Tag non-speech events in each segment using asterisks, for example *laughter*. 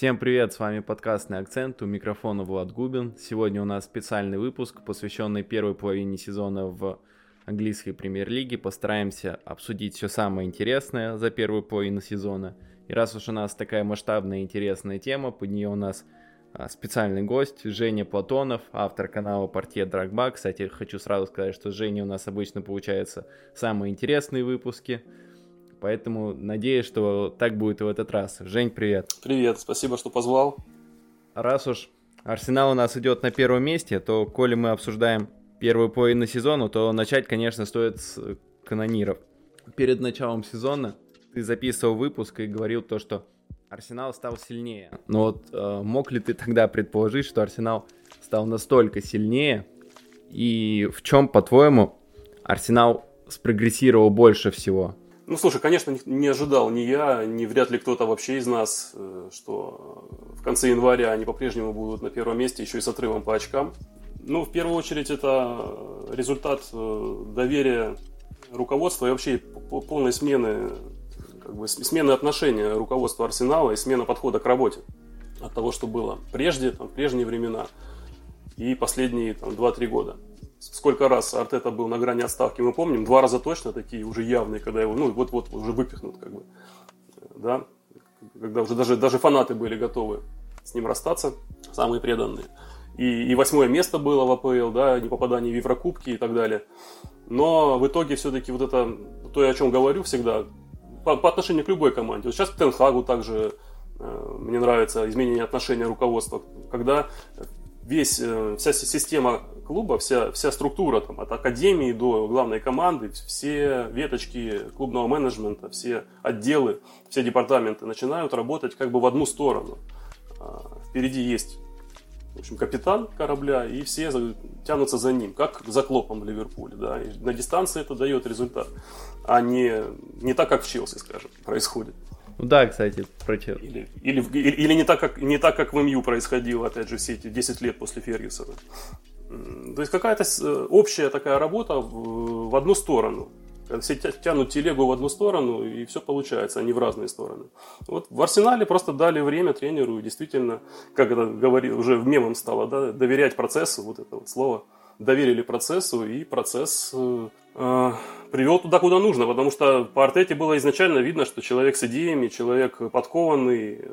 Всем привет, с вами подкастный акцент, у микрофона Влад Губин. Сегодня у нас специальный выпуск, посвященный первой половине сезона в английской премьер-лиге. Постараемся обсудить все самое интересное за первую половину сезона. И раз уж у нас такая масштабная интересная тема, под нее у нас а, специальный гость Женя Платонов, автор канала Портье Драгба. Кстати, хочу сразу сказать, что Женя у нас обычно получается самые интересные выпуски. Поэтому надеюсь, что так будет и в этот раз. Жень, привет. Привет, спасибо, что позвал. Раз уж Арсенал у нас идет на первом месте, то коли мы обсуждаем первую половину сезона, то начать, конечно, стоит с канониров. Перед началом сезона ты записывал выпуск и говорил то, что Арсенал стал сильнее. Но вот э, мог ли ты тогда предположить, что Арсенал стал настолько сильнее? И в чем, по-твоему, Арсенал спрогрессировал больше всего? Ну, слушай, конечно, не ожидал ни я, ни вряд ли кто-то вообще из нас, э, что в конце января они по-прежнему будут на первом месте, еще и с отрывом по очкам. Ну, в первую очередь, это результат э, доверия руководства и вообще полной смены, как бы, смены отношения руководства Арсенала и смена подхода к работе от того, что было прежде, там, в прежние времена и последние там, 2-3 года сколько раз Артета был на грани отставки, мы помним, два раза точно такие уже явные, когда его, ну, вот-вот уже выпихнут, как бы, да, когда уже даже, даже фанаты были готовы с ним расстаться, самые преданные. И, и восьмое место было в АПЛ, да, не попадание в Еврокубки и так далее. Но в итоге все-таки вот это, то, о чем говорю всегда, по, по отношению к любой команде. Вот сейчас к Тенхагу также э, мне нравится изменение отношения руководства, когда весь, э, вся система клуба, вся, вся структура там, от академии до главной команды, все веточки клубного менеджмента, все отделы, все департаменты начинают работать как бы в одну сторону. А, впереди есть в общем, капитан корабля, и все тянутся за ним, как за Клопом в Ливерпуле. Да. И на дистанции это дает результат, а не, не так, как в Челси, скажем, происходит. Ну да, кстати, про Челси. Или, или, или, или не, так, как, не так, как в МЮ происходило, опять же, все эти 10 лет после Фергюсона. То есть какая-то э, общая такая работа в, в одну сторону. Все тянут телегу в одну сторону, и все получается, а не в разные стороны. Вот в Арсенале просто дали время тренеру, и действительно, как это говорил, уже в мемом стало, да, доверять процессу, вот это вот слово, доверили процессу, и процесс э, э, привел туда, куда нужно, потому что по Артете было изначально видно, что человек с идеями, человек подкованный, э,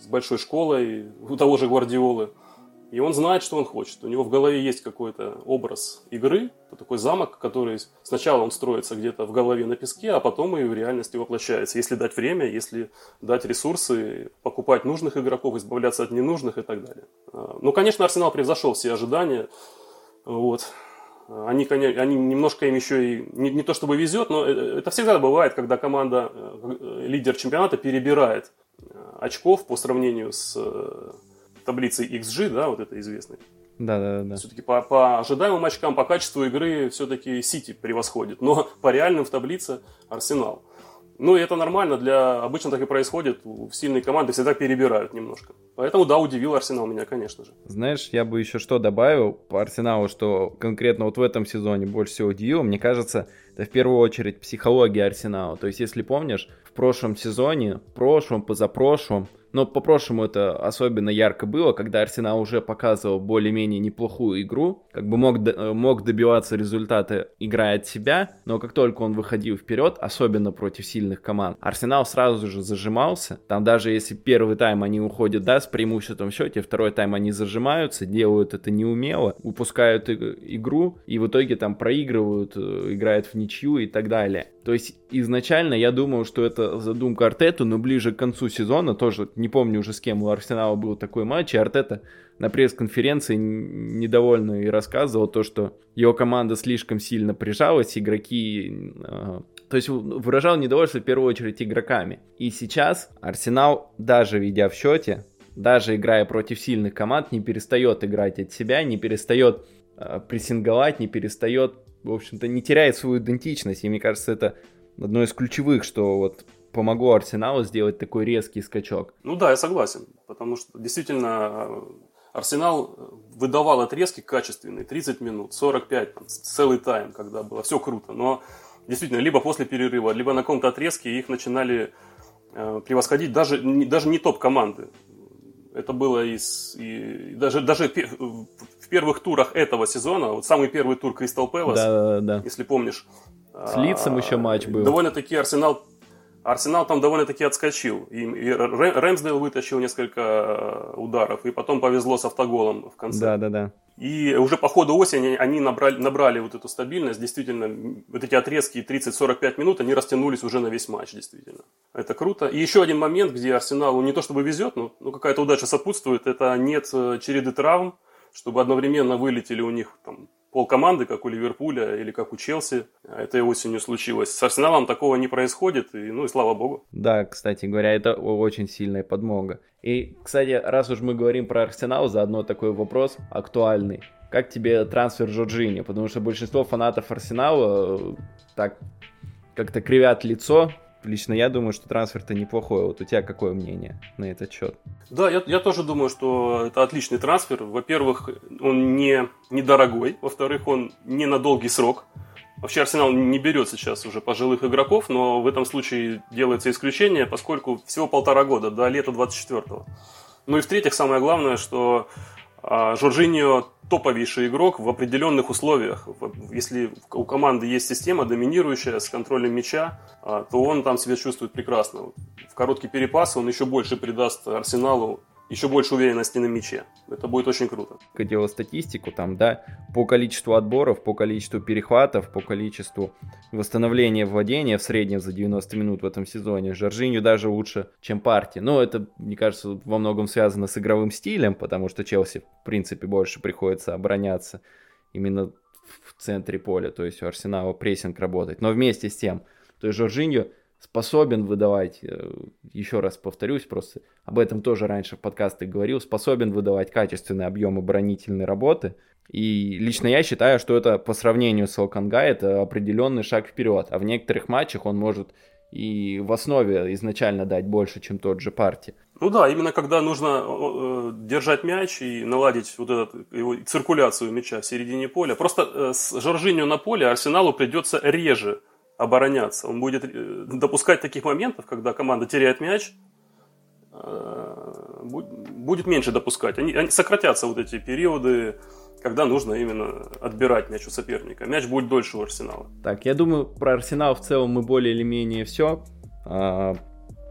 с большой школой, у того же Гвардиолы – и он знает, что он хочет. У него в голове есть какой-то образ игры, такой замок, который сначала он строится где-то в голове на песке, а потом и в реальности воплощается. Если дать время, если дать ресурсы, покупать нужных игроков, избавляться от ненужных и так далее. А, ну, конечно, Арсенал превзошел все ожидания. Вот. Они, они немножко им еще и не, не то чтобы везет, но э, это всегда бывает, когда команда, э, лидер чемпионата перебирает э, очков по сравнению с таблицы XG, да, вот это известный. Да, да, да. Все-таки по, по ожидаемым очкам, по качеству игры все-таки Сити превосходит, но *laughs* по реальным в таблице Арсенал. Ну, и это нормально, для обычно так и происходит. В сильной команды всегда перебирают немножко. Поэтому, да, удивил Арсенал меня, конечно же. Знаешь, я бы еще что добавил по Арсеналу, что конкретно вот в этом сезоне больше всего удивило. Мне кажется, это в первую очередь психология Арсенала. То есть, если помнишь, прошлом сезоне, прошлом, позапрошлом, но по-прошлому это особенно ярко было, когда Арсенал уже показывал более-менее неплохую игру, как бы мог, э, мог добиваться результата, играя от себя, но как только он выходил вперед, особенно против сильных команд, Арсенал сразу же зажимался. Там даже если первый тайм они уходят, да, с преимуществом в счете, второй тайм они зажимаются, делают это неумело, упускают игру и в итоге там проигрывают, э, играют в ничью и так далее. То есть изначально я думал, что это задумка Артету, но ближе к концу сезона, тоже не помню уже с кем у Арсенала был такой матч, и Артета на пресс-конференции недовольный и рассказывал то, что его команда слишком сильно прижалась, игроки... Э, то есть выражал недовольство в первую очередь игроками. И сейчас Арсенал, даже ведя в счете, даже играя против сильных команд, не перестает играть от себя, не перестает э, прессинговать, не перестает в общем-то, не теряет свою идентичность. И мне кажется, это одно из ключевых, что вот помогло Арсеналу сделать такой резкий скачок. Ну да, я согласен. Потому что действительно э, Арсенал выдавал отрезки качественные, 30 минут, 45, там, целый тайм, когда было все круто. Но действительно, либо после перерыва, либо на каком-то отрезке их начинали э, превосходить даже, даже не топ-команды. Это было из, и даже, даже в первых турах этого сезона, вот самый первый тур Кристал Пэлас, да, да, да. если помнишь. С лицом еще матч был. Довольно-таки Арсенал Арсенал там довольно-таки отскочил. И, и Рэмсдейл вытащил несколько э, ударов, и потом повезло с автоголом в конце. Да, да, да. И уже по ходу осени они набрали, набрали вот эту стабильность. Действительно, вот эти отрезки 30-45 минут, они растянулись уже на весь матч, действительно. Это круто. И еще один момент, где Арсеналу не то чтобы везет, но ну, какая-то удача сопутствует, это нет э, череды травм, чтобы одновременно вылетели у них там полкоманды, как у Ливерпуля или как у Челси. Это осенью случилось. С Арсеналом такого не происходит, и, ну и слава богу. Да, кстати говоря, это очень сильная подмога. И, кстати, раз уж мы говорим про Арсенал, заодно такой вопрос актуальный. Как тебе трансфер Жоржини? Потому что большинство фанатов Арсенала э, так как-то кривят лицо лично я думаю, что трансфер-то неплохой. Вот у тебя какое мнение на этот счет? Да, я, я тоже думаю, что это отличный трансфер. Во-первых, он не недорогой. Во-вторых, он не на долгий срок. Вообще Арсенал не берет сейчас уже пожилых игроков, но в этом случае делается исключение, поскольку всего полтора года, до лета 24-го. Ну и в-третьих, самое главное, что а Жоржиньо топовейший игрок в определенных условиях. Если у команды есть система доминирующая с контролем мяча, а, то он там себя чувствует прекрасно. В короткий перепас он еще больше придаст Арсеналу еще больше уверенности на мяче. Это будет очень круто. Делал статистику, там, да, по количеству отборов, по количеству перехватов, по количеству восстановления владения в среднем за 90 минут в этом сезоне, Жоржиню даже лучше, чем партии. Но это, мне кажется, во многом связано с игровым стилем, потому что Челси, в принципе, больше приходится обороняться именно в центре поля, то есть у Арсенала прессинг работает. Но вместе с тем, то есть Жоржиньо способен выдавать, э, еще раз повторюсь, просто об этом тоже раньше в подкастах говорил, способен выдавать качественный объем оборонительной работы. И лично я считаю, что это по сравнению с Алкангай это определенный шаг вперед. А в некоторых матчах он может и в основе изначально дать больше, чем тот же партии. Ну да, именно когда нужно э, держать мяч и наладить вот эту его циркуляцию мяча в середине поля. Просто э, с Жоржинью на поле Арсеналу придется реже обороняться. Он будет э, допускать таких моментов, когда команда теряет мяч, э, будет меньше допускать. Они, они сократятся вот эти периоды, когда нужно именно отбирать мяч у соперника. Мяч будет дольше у Арсенала. Так, я думаю, про Арсенал в целом мы более или менее все. А,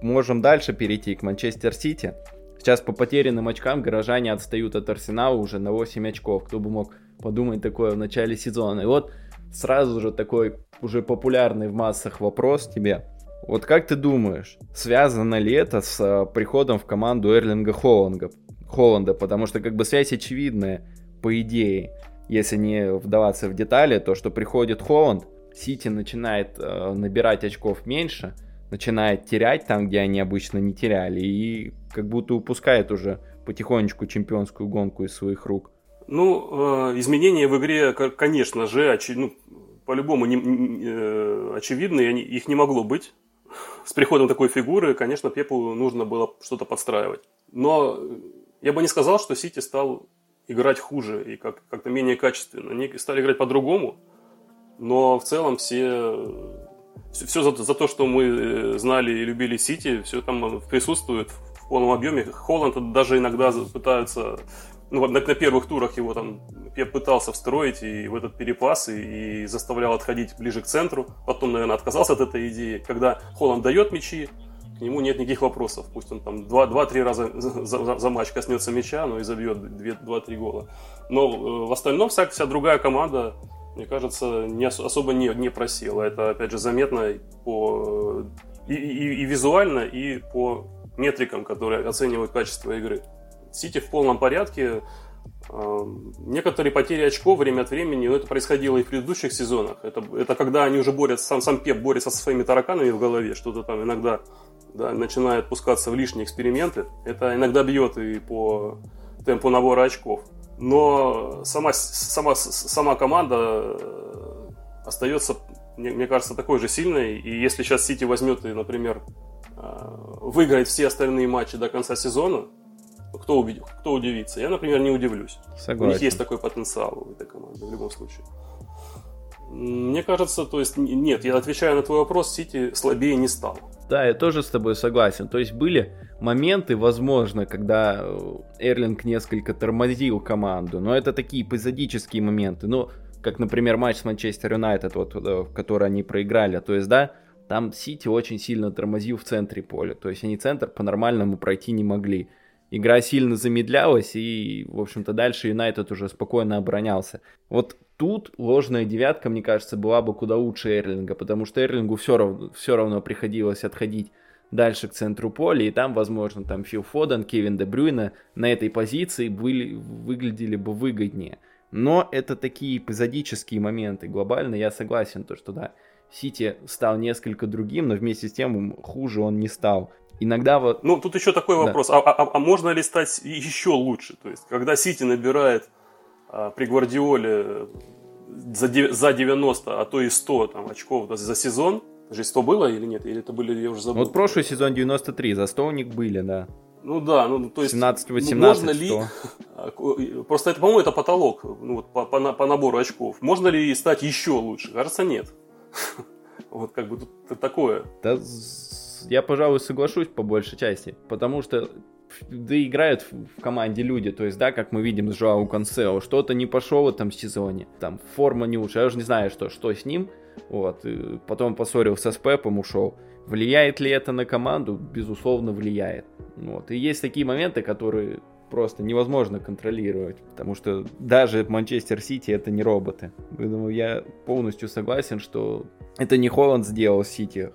можем дальше перейти к Манчестер Сити. Сейчас по потерянным очкам горожане отстают от Арсенала уже на 8 очков. Кто бы мог подумать такое в начале сезона. И вот сразу же такой уже популярный в массах вопрос тебе. Вот как ты думаешь, связано ли это с а, приходом в команду Эрлинга Холланда? Холланда, потому что как бы связь очевидная, по идее, если не вдаваться в детали, то что приходит Холланд, Сити начинает э, набирать очков меньше, начинает терять там, где они обычно не теряли, и как будто упускает уже потихонечку чемпионскую гонку из своих рук. Ну, э, изменения в игре, конечно же, очи, ну, по-любому не, э, очевидны, их не могло быть. С приходом такой фигуры, конечно, Пепу нужно было что-то подстраивать. Но я бы не сказал, что Сити стал играть хуже и как- как-то менее качественно. Они стали играть по-другому, но в целом все, все за, за то, что мы э, знали и любили Сити, все там присутствует в полном объеме. Холланд даже иногда пытаются ну, на, на первых турах его там Пеп пытался встроить и в этот перепас и, и заставлял отходить ближе к центру. Потом, наверное, отказался от этой идеи. Когда Холланд дает мячи, к нему нет никаких вопросов. Пусть он там 2-3 раза *laughs* за, за, за матч коснется мяча, но и забьет 2-3 гола. Но э, в остальном вся, вся другая команда, мне кажется, не, особо не, не просела. Это, опять же, заметно по, и, и, и визуально, и по метрикам, которые оценивают качество игры. Сити в полном порядке. Некоторые потери очков время от времени, но это происходило и в предыдущих сезонах. Это, это когда они уже борются, сам, сам Пеп борется со своими тараканами в голове, что-то там иногда да, начинает пускаться в лишние эксперименты. Это иногда бьет и по темпу набора очков. Но сама, сама, сама команда э, остается, мне, мне кажется, такой же сильной. И если сейчас Сити возьмет и, например, э, выиграет все остальные матчи до конца сезона, кто, убедит, кто удивится? Я, например, не удивлюсь. Согласен. У них есть такой потенциал у этой команды в любом случае. Мне кажется, то есть, нет, я отвечаю на твой вопрос, Сити слабее не стал. Да, я тоже с тобой согласен. То есть были моменты, возможно, когда э, Эрлинг несколько тормозил команду, но это такие эпизодические моменты. Ну, как, например, матч с Манчестер Юнайтед, вот, э, в который они проиграли. То есть, да, там Сити очень сильно тормозил в центре поля. То есть они центр по-нормальному пройти не могли. Игра сильно замедлялась, и, в общем-то, дальше Юнайтед уже спокойно оборонялся. Вот тут ложная девятка, мне кажется, была бы куда лучше Эрлинга, потому что Эрлингу все равно, все равно приходилось отходить дальше к центру поля, и там, возможно, там Фил Фоден, Кевин Де Брюйна на этой позиции были, выглядели бы выгоднее. Но это такие эпизодические моменты. Глобально я согласен, то, что да, Сити стал несколько другим, но вместе с тем хуже он не стал. Иногда вот... Ну, тут еще такой вопрос. Да. А, а, а можно ли стать еще лучше? То есть, когда Сити набирает а, при Гвардиоле за, за 90, а то и 100 там, очков за сезон, же 100 было или нет? Или это были, я уже забыл. Вот прошлый сезон 93, за 100 у них были, да. Ну да, ну то есть 17-18 можно ли, 100. просто это, по-моему, это потолок ну, вот, по, по, по набору очков. Можно ли стать еще лучше? Кажется, нет. *laughs* Вот как бы тут такое. Да, я, пожалуй, соглашусь по большей части, потому что да играют в команде люди, то есть, да, как мы видим с Жоау Консео, что-то не пошло в этом сезоне, там, форма не лучше, я уже не знаю, что, что с ним, вот, и потом поссорился с Пепом, ушел. Влияет ли это на команду? Безусловно, влияет. Вот, и есть такие моменты, которые просто невозможно контролировать, потому что даже Манчестер Сити это не роботы. Поэтому я полностью согласен, что это не Холланд сделал Сити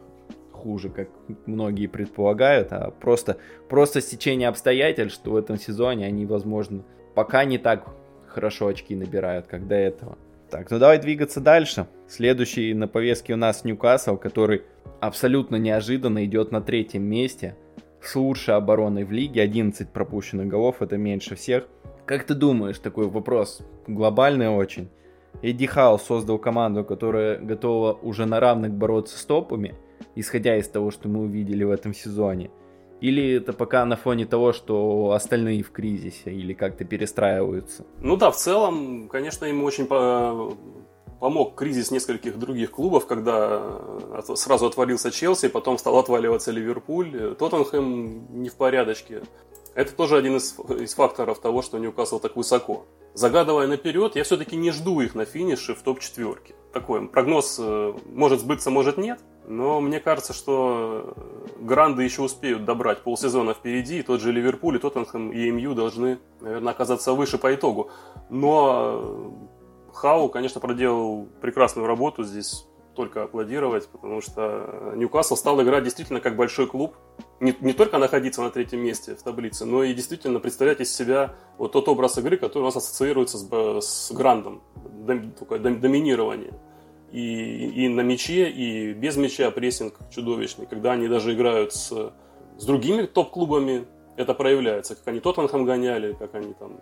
хуже, как многие предполагают, а просто, просто стечение обстоятельств, что в этом сезоне они, возможно, пока не так хорошо очки набирают, как до этого. Так, ну давай двигаться дальше. Следующий на повестке у нас Ньюкасл, который абсолютно неожиданно идет на третьем месте с лучшей обороной в лиге, 11 пропущенных голов, это меньше всех. Как ты думаешь, такой вопрос глобальный очень. Эдди Хаус создал команду, которая готова уже на равных бороться с топами, исходя из того, что мы увидели в этом сезоне. Или это пока на фоне того, что остальные в кризисе или как-то перестраиваются? Ну да, в целом, конечно, ему очень помог кризис нескольких других клубов, когда сразу отвалился Челси, потом стал отваливаться Ливерпуль, Тоттенхэм не в порядочке. Это тоже один из, из факторов того, что Ньюкасл так высоко. Загадывая наперед, я все-таки не жду их на финише в топ-четверке. Такой прогноз э, может сбыться, может нет. Но мне кажется, что гранды еще успеют добрать полсезона впереди, и тот же Ливерпуль, и Тоттенхэм, и МЮ должны, наверное, оказаться выше по итогу. Но Хау, конечно, проделал прекрасную работу здесь, только аплодировать, потому что Ньюкасл стал играть действительно как большой клуб. Не, не только находиться на третьем месте в таблице, но и действительно представлять из себя вот тот образ игры, который у нас ассоциируется с, с грандом, дом, такое доминирование. И, и на мяче, и без мяча прессинг чудовищный, когда они даже играют с, с другими топ-клубами, это проявляется, как они Тоттенхэм гоняли, как они там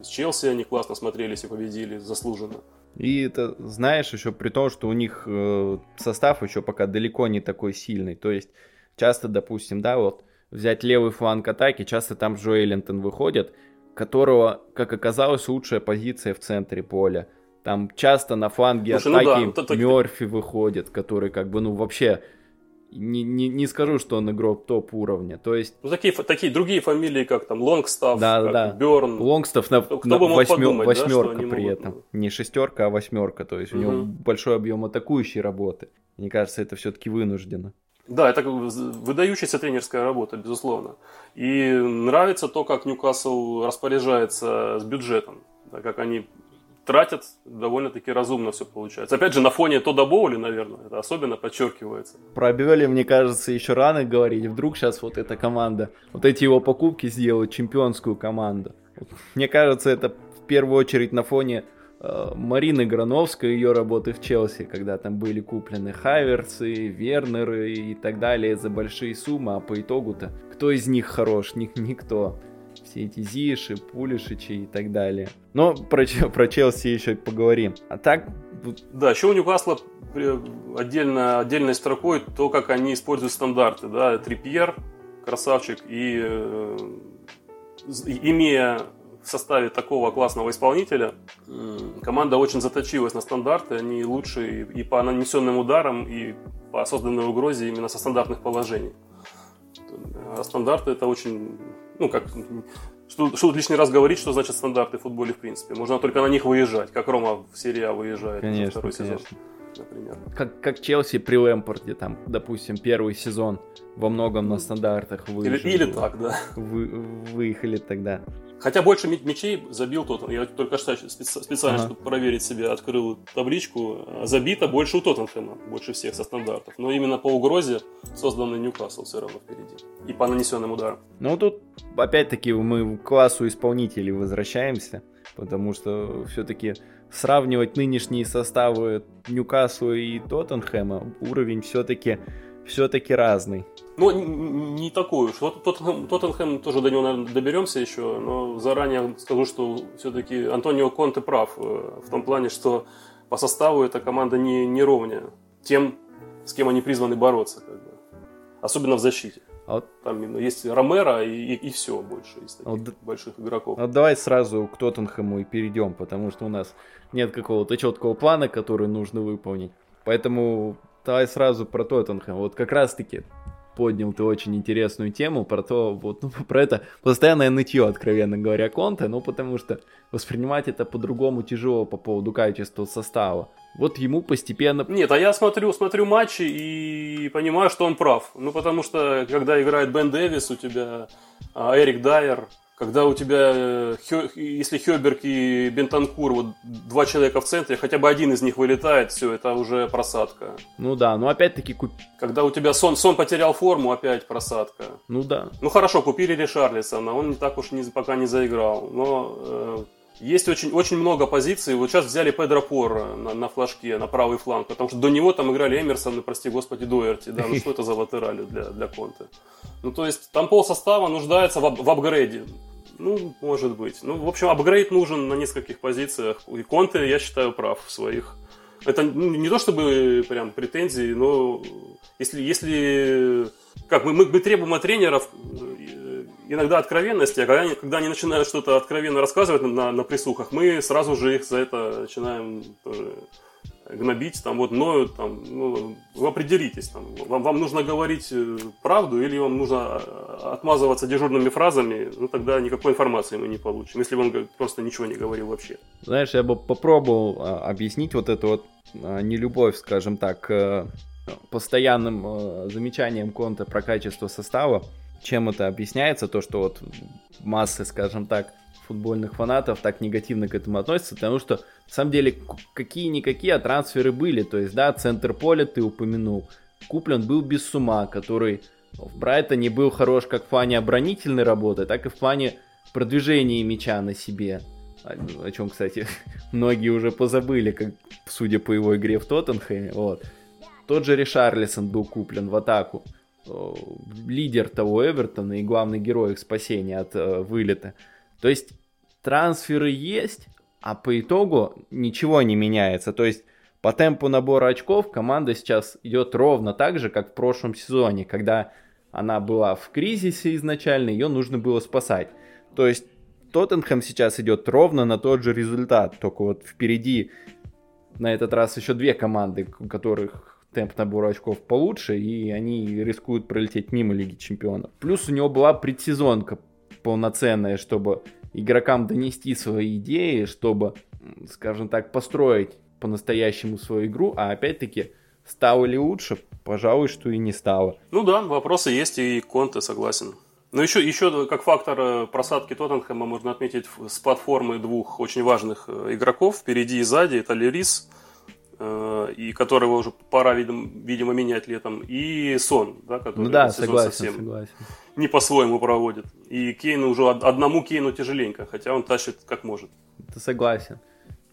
знаю, с Челси они классно смотрелись и победили заслуженно. И это, знаешь, еще при том, что у них э, состав еще пока далеко не такой сильный. То есть часто, допустим, да, вот взять левый фланг атаки, часто там Джо Эллинтон выходит, которого, как оказалось, лучшая позиция в центре поля. Там часто на фланге Слушай, атаки ну да, Мерфи выходит, который как бы, ну, вообще не, не, не скажу, что он игрок топ уровня. То есть... Ну, такие, такие другие фамилии, как там Лонгстаф, да, как да. Берн. Лонгстаф на, кто, на бы восьмер, подумать, восьмерка да, при могут... этом. Не шестерка, а восьмерка. То есть угу. у него большой объем атакующей работы. Мне кажется, это все-таки вынуждено. Да, это выдающаяся тренерская работа, безусловно. И нравится то, как Ньюкасл распоряжается с бюджетом. Да, как они тратят довольно-таки разумно все получается. Опять же, на фоне Тода Боули, наверное, это особенно подчеркивается. Про Бивели, мне кажется, еще рано говорить. Вдруг сейчас вот эта команда, вот эти его покупки сделают чемпионскую команду. Мне кажется, это в первую очередь на фоне Марины Грановской, ее работы в Челси, когда там были куплены Хайверсы, Вернеры и так далее за большие суммы, а по итогу-то кто из них хорош? Ник никто все эти Зиши, Пулишичи и так далее. Но про, про Челси еще поговорим. А так... Да, еще у Ньюкасла отдельно, отдельной строкой то, как они используют стандарты. Да, Трипьер, красавчик, и э, имея в составе такого классного исполнителя, команда очень заточилась на стандарты, они лучшие и по нанесенным ударам, и по созданной угрозе именно со стандартных положений. А стандарты это очень, ну как, что, что лишний раз говорить, что значит стандарты в футболе в принципе. Можно только на них выезжать, как Рома в серии А выезжает конечно, второй конечно. сезон например. Как, как Челси при Лэмпорте, там, допустим, первый сезон во многом на стандартах выжили. Или, или так, да. Вы, выехали тогда. Хотя больше мячей забил тот. Я только что специально, ага. чтобы проверить себя, открыл табличку. Забито больше у Тоттенхэма, больше всех со стандартов. Но именно по угрозе созданный Ньюкасл все равно впереди. И по нанесенным ударам. Ну тут, опять-таки, мы к классу исполнителей возвращаемся. Потому что все-таки сравнивать нынешние составы Ньюкасла и Тоттенхэма, уровень все-таки все-таки разный. Ну, не такой уж. Вот Тоттенхэм, Тоттенхэм тоже до него, наверное, доберемся еще, но заранее скажу, что все-таки Антонио Конте прав э, в том плане, что по составу эта команда не, не ровнее тем, с кем они призваны бороться. Как бы. Особенно в защите. А вот... Там есть Ромеро и, и, и все больше из таких вот... больших игроков. Вот давай сразу к Тоттенхэму и перейдем, потому что у нас нет какого-то четкого плана, который нужно выполнить. Поэтому давай сразу про Тоттенхэм. Вот как раз-таки поднял ты очень интересную тему про то, вот, ну, *laughs* про это постоянное нытье, откровенно говоря, Конте, ну, потому что воспринимать это по-другому тяжело по поводу качества состава. Вот ему постепенно... Нет, а я смотрю, смотрю матчи и понимаю, что он прав. Ну, потому что, когда играет Бен Дэвис, у тебя а, Эрик Дайер, когда у тебя, э, если Хёберг и Бентанкур, вот два человека в центре, хотя бы один из них вылетает, все, это уже просадка. Ну да, но опять-таки... Куп... Когда у тебя Сон, Сон потерял форму, опять просадка. Ну да. Ну хорошо, купили Ришарлисона, он не так уж не, пока не заиграл, но... Э, есть очень, очень много позиций. Вот сейчас взяли Педро Порро на, на флажке, на правый фланг, потому что до него там играли Эмерсон и, прости господи, Дуэрти. Да, ну что это за латерали для, для Конте? Ну, то есть, там пол состава нуждается в, в апгрейде. Ну, может быть. Ну, в общем, апгрейд нужен на нескольких позициях. И Конте, я считаю, прав в своих. Это не то чтобы прям претензии, но если, если как мы, мы, мы требуем от тренеров э, иногда откровенности, а когда они, когда они начинают что-то откровенно рассказывать на, на присухах, мы сразу же их за это начинаем тоже гнобить, там вот ноют, там, ну, вы определитесь, там, вам, вам нужно говорить э, правду или вам нужно э, отмазываться дежурными фразами, ну тогда никакой информации мы не получим, если он просто ничего не говорил вообще. Знаешь, я бы попробовал а, объяснить вот эту вот а, нелюбовь, скажем так, к постоянным а, замечаниям Конта про качество состава. Чем это объясняется? То, что вот массы, скажем так, футбольных фанатов так негативно к этому относятся, потому что, на самом деле, какие-никакие а трансферы были. То есть, да, центр поля ты упомянул. Куплен был без сума, который в Брайтоне был хорош как в плане оборонительной работы, так и в плане продвижения мяча на себе. О, о чем, кстати, *laughs* многие уже позабыли, как, судя по его игре в Тоттенхэме. Вот. Тот же Ришарлисон был куплен в атаку. Лидер того Эвертона и главный герой их спасения от э, вылета. То есть трансферы есть, а по итогу ничего не меняется. То есть по темпу набора очков команда сейчас идет ровно так же, как в прошлом сезоне, когда она была в кризисе изначально, ее нужно было спасать. То есть Тоттенхэм сейчас идет ровно на тот же результат, только вот впереди на этот раз еще две команды, у которых темп набора очков получше, и они рискуют пролететь мимо Лиги Чемпионов. Плюс у него была предсезонка полноценная, чтобы игрокам донести свои идеи, чтобы, скажем так, построить по-настоящему свою игру, а опять-таки, стало ли лучше? Пожалуй, что и не стало. Ну да, вопросы есть, и Конте согласен. Но еще, еще как фактор э, просадки Тоттенхэма можно отметить с платформы двух очень важных э, игроков впереди и сзади. Это Лерис, и которого уже пора, видимо, менять летом, и Сон, да, который ну да, согласен, совсем согласен не по-своему проводит. И Кейну уже одному Кейну тяжеленько, хотя он тащит как может. Ты согласен.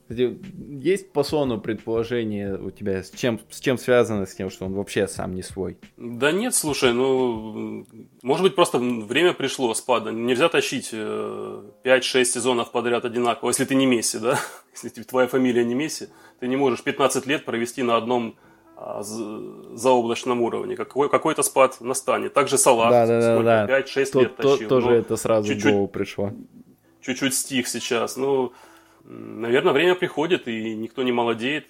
Есть по сону предположение у тебя, с чем, с чем связано с тем, что он вообще сам не свой? Да нет, слушай, ну, может быть, просто время пришло спада. Нельзя тащить 5-6 э, сезонов подряд одинаково, если ты не Месси, да? Если твоя фамилия не Месси, ты не можешь 15 лет провести на одном а, заоблачном уровне. Какой, какой-то спад настанет. Также Салах, да, да, да, да. 5-6 лет тащил. Тоже это сразу чуть-чуть, в голову пришло. Чуть-чуть стих сейчас. Ну, наверное, время приходит, и никто не молодеет.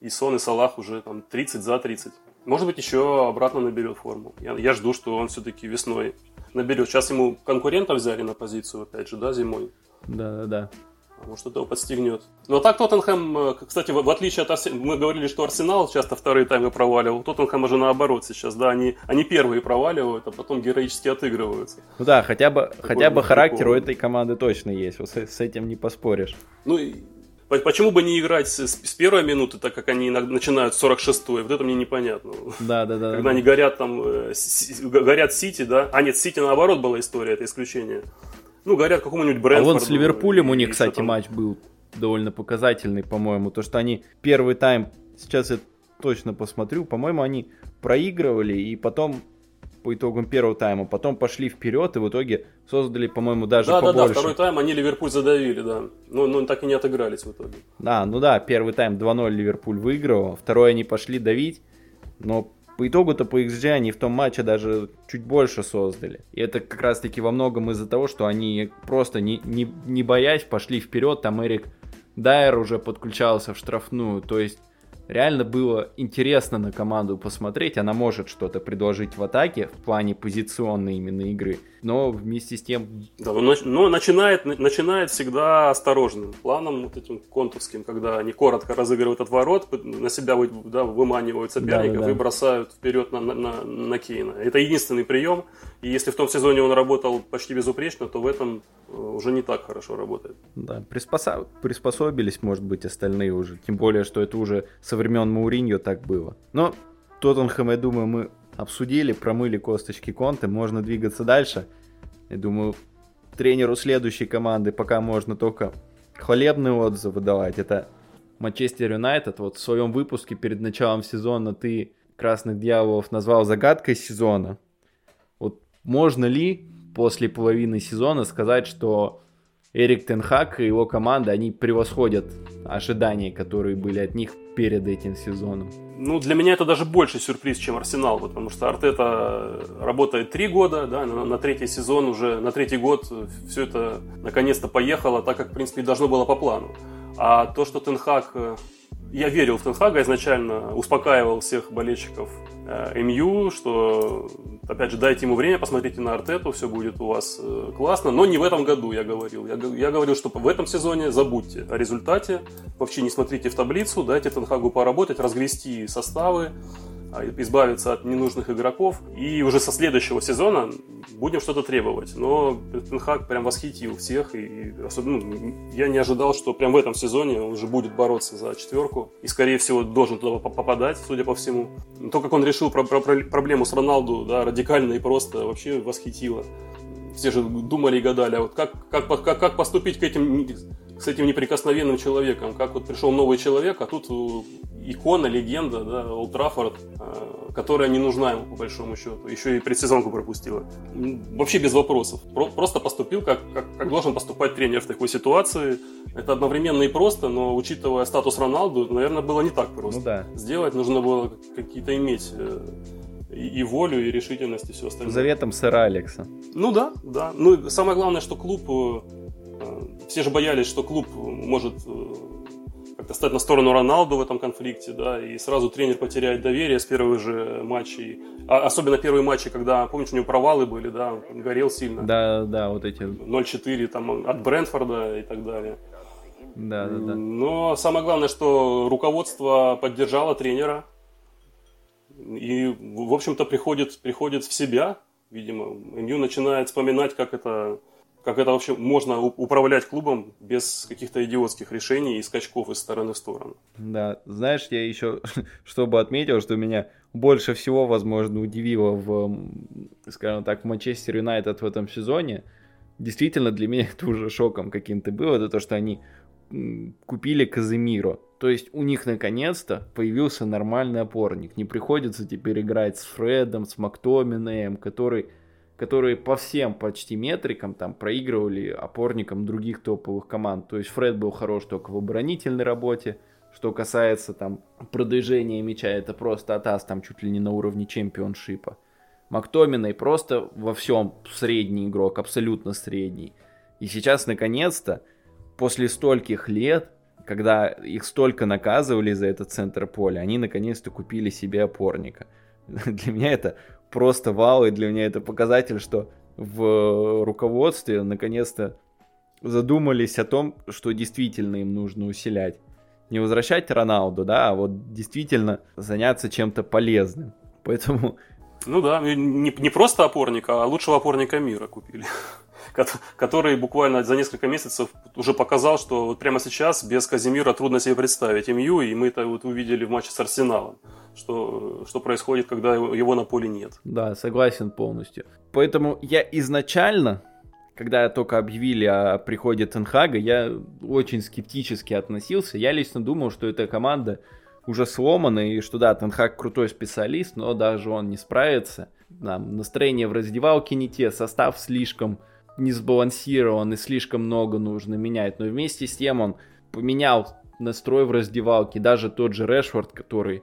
И Сон, и Салах уже там 30 за 30. Может быть, еще обратно наберет форму. Я, я жду, что он все-таки весной наберет. Сейчас ему конкурента взяли на позицию, опять же, да, зимой. Да-да-да. А может, это его подстегнет. Но так Тоттенхэм, э, кстати, в, в отличие от Арсенала, мы говорили, что Арсенал часто вторые таймы проваливал. Тоттенхэм уже наоборот сейчас, да, они, они первые проваливают, а потом героически отыгрываются. Ну да, хотя бы, Такой хотя бы характер у этой команды точно есть, вот с, с этим не поспоришь. Ну, Почему бы не играть с, с первой минуты, так как они начинают с 46-й? Вот это мне непонятно. Да, да, да. Когда да. они горят там, э, горят Сити, да? А нет, Сити наоборот была история, это исключение. Ну, говорят какому-нибудь Брэнфорду. А вон с Ливерпулем у них, кстати, там... матч был довольно показательный, по-моему. То, что они первый тайм, сейчас я точно посмотрю, по-моему, они проигрывали, и потом по итогам первого тайма, потом пошли вперед и в итоге создали, по-моему, даже да, побольше. Да, да, второй тайм они Ливерпуль задавили, да. Но, но так и не отыгрались в итоге. Да, ну да, первый тайм 2-0 Ливерпуль выиграл, второй они пошли давить, но по итогу-то по XG они в том матче даже чуть больше создали. И это как раз-таки во многом из-за того, что они просто не, не, не боясь пошли вперед, там Эрик Дайер уже подключался в штрафную, то есть реально было интересно на команду посмотреть. Она может что-то предложить в атаке в плане позиционной именно игры, но вместе с тем... Да, но, но начинает, начинает всегда осторожным планом, вот этим контурским, когда они коротко разыгрывают от ворот, на себя да, выманивают соперника, да, да, да. и бросают вперед на, на, на Кейна. Это единственный прием, и если в том сезоне он работал почти безупречно, то в этом э, уже не так хорошо работает. Да, приспособ... приспособились, может быть, остальные уже. Тем более, что это уже со времен Мауриньо так было. Но Тоттенхэм, я думаю, мы обсудили, промыли косточки Конте, можно двигаться дальше. Я думаю, тренеру следующей команды пока можно только хвалебные отзывы давать. Это Манчестер Юнайтед. Вот в своем выпуске перед началом сезона ты Красных Дьяволов назвал загадкой сезона. Можно ли после половины сезона сказать, что Эрик Тенхак и его команда, они превосходят ожидания, которые были от них перед этим сезоном? Ну, для меня это даже больше сюрприз, чем Арсенал, потому что Артета работает три года, да, на, на третий сезон уже, на третий год все это наконец-то поехало так, как, в принципе, должно было по плану. А то, что Тенхак я верил в Тенхага изначально, успокаивал всех болельщиков э, МЮ, что, опять же, дайте ему время, посмотрите на Артету, все будет у вас э, классно, но не в этом году, я говорил. Я, я говорил, что в этом сезоне забудьте о результате, вообще не смотрите в таблицу, дайте Тенхагу поработать, разгрести составы, избавиться от ненужных игроков. И уже со следующего сезона будем что-то требовать. Но Тенхак прям восхитил всех. И особенно ну, я не ожидал, что прям в этом сезоне он уже будет бороться за четверку. И, скорее всего, должен туда попадать, судя по всему. То, как он решил про про проблему с Роналду, да, радикально и просто, вообще восхитило. Все же думали и гадали, а вот как, как, как, как поступить к этим с этим неприкосновенным человеком. Как вот пришел новый человек, а тут икона, легенда, да, Олд Траффорд, э, которая не нужна ему по большому счету. Еще и предсезонку пропустила. Вообще без вопросов. Просто поступил, как, как, как должен поступать тренер в такой ситуации. Это одновременно и просто, но учитывая статус Роналду, наверное, было не так просто. Ну, да. Сделать нужно было какие-то иметь э, и, и волю, и решительность, и все остальное. Заветом сэра Алекса. Ну да, да. Ну, самое главное, что клуб э, все же боялись, что клуб может э, как-то стать на сторону Роналду в этом конфликте, да, и сразу тренер потеряет доверие с первых же матчей. А, особенно первые матчи, когда, помнишь, у него провалы были, да, он горел сильно. Да, да, вот эти. 0-4 там от Брентфорда и так далее. Да, да, да. Но самое главное, что руководство поддержало тренера. И, в общем-то, приходит, приходит в себя, видимо. МЮ начинает вспоминать, как это как это вообще можно управлять клубом без каких-то идиотских решений и скачков из стороны в сторону. Да, знаешь, я еще, *laughs* чтобы отметил, что меня больше всего, возможно, удивило в, скажем так, Манчестер Юнайтед в этом сезоне, действительно для меня *laughs* это уже шоком каким-то было, это то, что они купили Казимиро. То есть у них наконец-то появился нормальный опорник. Не приходится теперь играть с Фредом, с Мактоминаем, который которые по всем почти метрикам там проигрывали опорникам других топовых команд. То есть Фред был хорош только в оборонительной работе. Что касается там продвижения мяча, это просто атас там чуть ли не на уровне чемпионшипа. Мактоминой просто во всем средний игрок, абсолютно средний. И сейчас наконец-то, после стольких лет, когда их столько наказывали за этот центр поля, они наконец-то купили себе опорника. *laughs* Для меня это просто вау, и для меня это показатель, что в руководстве наконец-то задумались о том, что действительно им нужно усилять. Не возвращать Роналду, да, а вот действительно заняться чем-то полезным. Поэтому... Ну да, не, не просто опорника, а лучшего опорника мира купили. Который буквально за несколько месяцев уже показал, что вот прямо сейчас без Казимира трудно себе представить МЮ, и мы это вот увидели в матче с Арсеналом, что, что происходит, когда его на поле нет. Да, согласен полностью. Поэтому я изначально когда только объявили о приходе Тенхага, я очень скептически относился. Я лично думал, что эта команда уже сломана, и что да, Тенхаг крутой специалист, но даже он не справится. Там, настроение в раздевалке не те, состав слишком не сбалансирован и слишком много нужно менять. Но вместе с тем он поменял настрой в раздевалке. Даже тот же Решфорд, который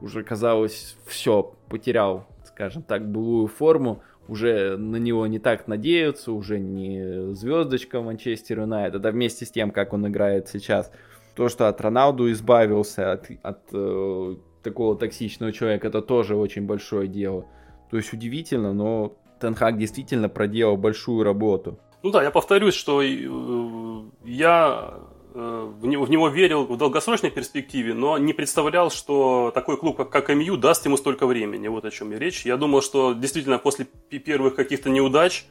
уже, казалось, все, потерял, скажем так, былую форму, уже на него не так надеются, уже не звездочка Манчестер Юнайтед, а вместе с тем, как он играет сейчас, то, что от Роналду избавился, от, от э, такого токсичного человека, это тоже очень большое дело. То есть удивительно, но Тенхак действительно проделал большую работу. Ну да, я повторюсь, что э, я Э, в него, верил в долгосрочной перспективе, но не представлял, что такой клуб, как, как МЮ, даст ему столько времени. Вот о чем я речь. Я думал, что действительно после первых каких-то неудач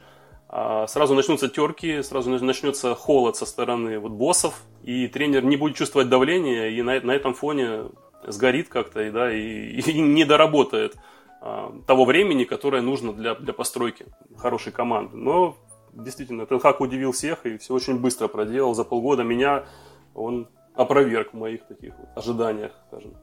а, сразу начнутся терки, сразу начнется холод со стороны вот боссов, и тренер не будет чувствовать давления, и на, на этом фоне сгорит как-то, и, да, и, *laughs* и не доработает того времени, которое нужно для, для постройки хорошей команды. Но действительно, Тенхак удивил всех и все очень быстро проделал. За полгода меня он опроверг в моих таких вот ожиданиях, скажем.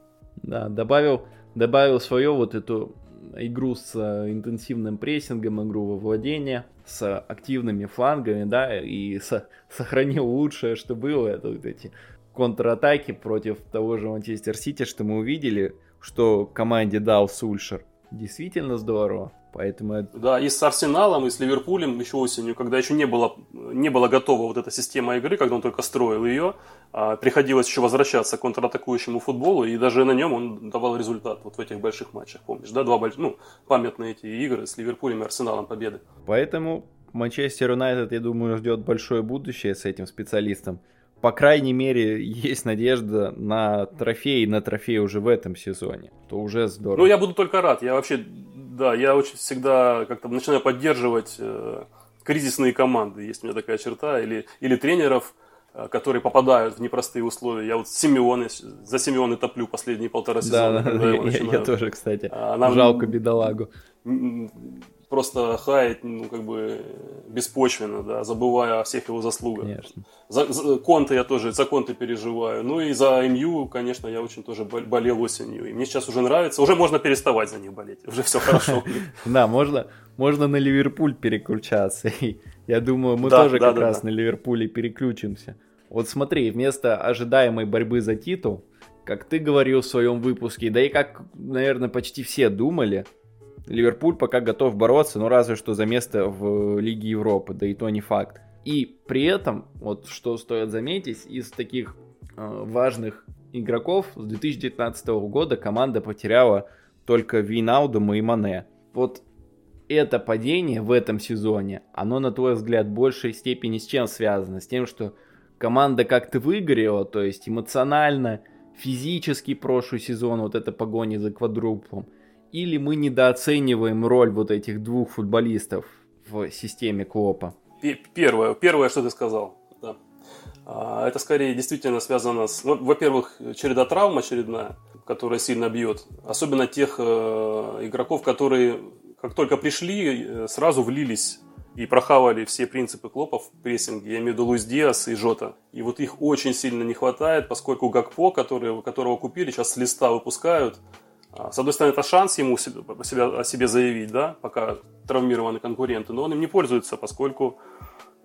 Да, добавил, добавил свое вот эту игру с э, интенсивным прессингом, игру во владение, с активными флангами, да, и со, сохранил лучшее, что было, это вот эти контратаки против того же Манчестер Сити, что мы увидели, что команде дал Сульшер. Действительно здорово. Поэтому... Да, и с Арсеналом, и с Ливерпулем еще осенью, когда еще не было, не было готова вот эта система игры, когда он только строил ее, а, приходилось еще возвращаться к контратакующему футболу, и даже на нем он давал результат вот в этих больших матчах, помнишь, да, два больших, ну, памятные эти игры с Ливерпулем и Арсеналом победы. Поэтому Манчестер Юнайтед, я думаю, ждет большое будущее с этим специалистом. По крайней мере, *laughs* есть надежда на трофей, на трофей уже в этом сезоне. То уже здорово. Ну, я буду только рад. Я вообще да, я очень всегда как-то начинаю поддерживать э, кризисные команды, есть у меня такая черта, или, или тренеров, э, которые попадают в непростые условия. Я вот Симеоны, за Симеоны топлю последние полтора сезона. Да, да, *laughs* я, я тоже, кстати. А, нам, Жалко бедолагу просто хаять, ну, как бы, беспочвенно, да, забывая о всех его заслугах. Конечно. За, за Конте я тоже, за Конте переживаю. Ну и за МЮ, конечно, я очень тоже болел осенью. И мне сейчас уже нравится, уже можно переставать за них болеть, уже все хорошо. *laughs* Да, можно, можно на Ливерпуль переключаться. *laughs* Я думаю, мы тоже как раз на Ливерпуле переключимся. Вот смотри, вместо ожидаемой борьбы за титул, как ты говорил в своем выпуске, да и как, наверное, почти все думали, Ливерпуль пока готов бороться, но разве что за место в Лиге Европы, да и то не факт. И при этом, вот что стоит заметить, из таких э, важных игроков с 2019 года команда потеряла только Винаудума и Мане. Вот это падение в этом сезоне, оно, на твой взгляд, в большей степени с чем связано? С тем, что команда как-то выгорела, то есть эмоционально, физически прошлый сезон, вот эта погоня за квадруплом – или мы недооцениваем роль вот этих двух футболистов в системе Клопа? Первое, первое, что ты сказал. Да. А, это скорее действительно связано с, ну, во-первых, череда травм очередная, которая сильно бьет. Особенно тех э, игроков, которые как только пришли, э, сразу влились и прохавали все принципы Клопа в прессинге. Я имею в виду Луис Диас и Жота. И вот их очень сильно не хватает, поскольку Гакпо, который, которого купили, сейчас с листа выпускают, с одной стороны, это шанс ему себя, о себе заявить, да, пока травмированы конкуренты, но он им не пользуется, поскольку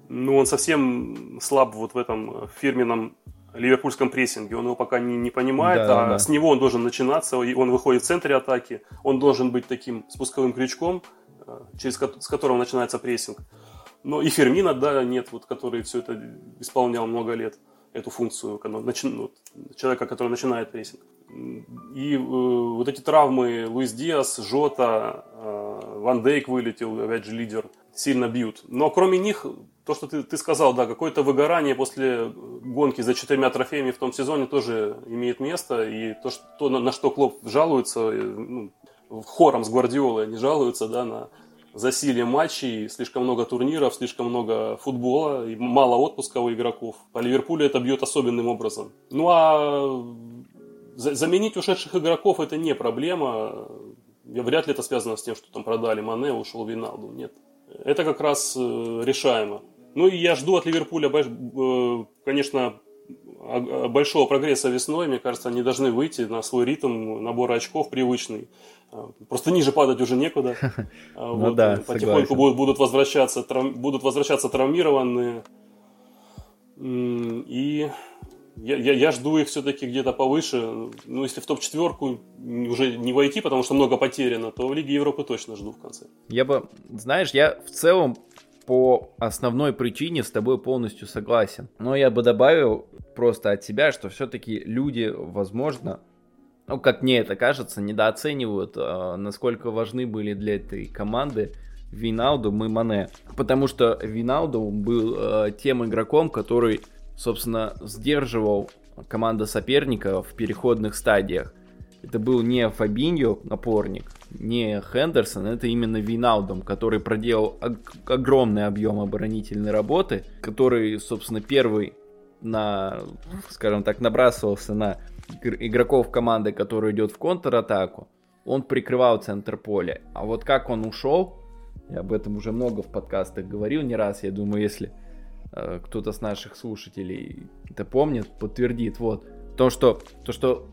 ну, он совсем слаб вот в этом фирменном ливерпульском прессинге. Он его пока не, не понимает, да, а да. с него он должен начинаться, и он выходит в центре атаки, он должен быть таким спусковым крючком, э, через, с которого начинается прессинг. Но и Фермина, да, нет, вот, который все это исполнял много лет. Эту функцию ну, человека, который начинает прессинг. И э, вот эти травмы Луис Диас, Жота, э, Ван Дейк вылетел, опять же лидер, сильно бьют. Но кроме них, то, что ты, ты сказал, да, какое-то выгорание после гонки за четырьмя трофеями в том сезоне тоже имеет место. И то, что, на, на что Клоп жалуется, э, ну, хором с Гвардиолой они жалуются, да, на засилие матчей, слишком много турниров, слишком много футбола и мало отпуска у игроков. По Ливерпулю это бьет особенным образом. Ну а заменить ушедших игроков это не проблема. Вряд ли это связано с тем, что там продали Мане, ушел Виналду. Нет. Это как раз э, решаемо. Ну и я жду от Ливерпуля, э, конечно, большого прогресса весной. Мне кажется, они должны выйти на свой ритм набора очков привычный. А, просто ниже падать уже некуда. *laughs* А, ну да, Потихоньку будут, будут, возвращаться, трав, будут возвращаться травмированные. И я, я, я жду их все-таки где-то повыше. Ну, если в топ-четверку уже не войти, потому что много потеряно, то в Лиге Европы точно жду в конце. Я бы, знаешь, я в целом по основной причине с тобой полностью согласен. Но я бы добавил просто от себя, что все-таки люди, возможно, ну, как мне это кажется, недооценивают, э, насколько важны были для этой команды Виналду и Мане. Потому что Виналду был э, тем игроком, который, собственно, сдерживал команда соперника в переходных стадиях. Это был не Фабиньо, напорник, не Хендерсон, это именно Виналдом, который проделал огромный объем оборонительной работы, который, собственно, первый на, скажем так, набрасывался на игроков команды, который идет в контратаку, он прикрывал центр поля. А вот как он ушел, я об этом уже много в подкастах говорил не раз, я думаю, если э, кто-то с наших слушателей это помнит, подтвердит. Вот. То, что, то, что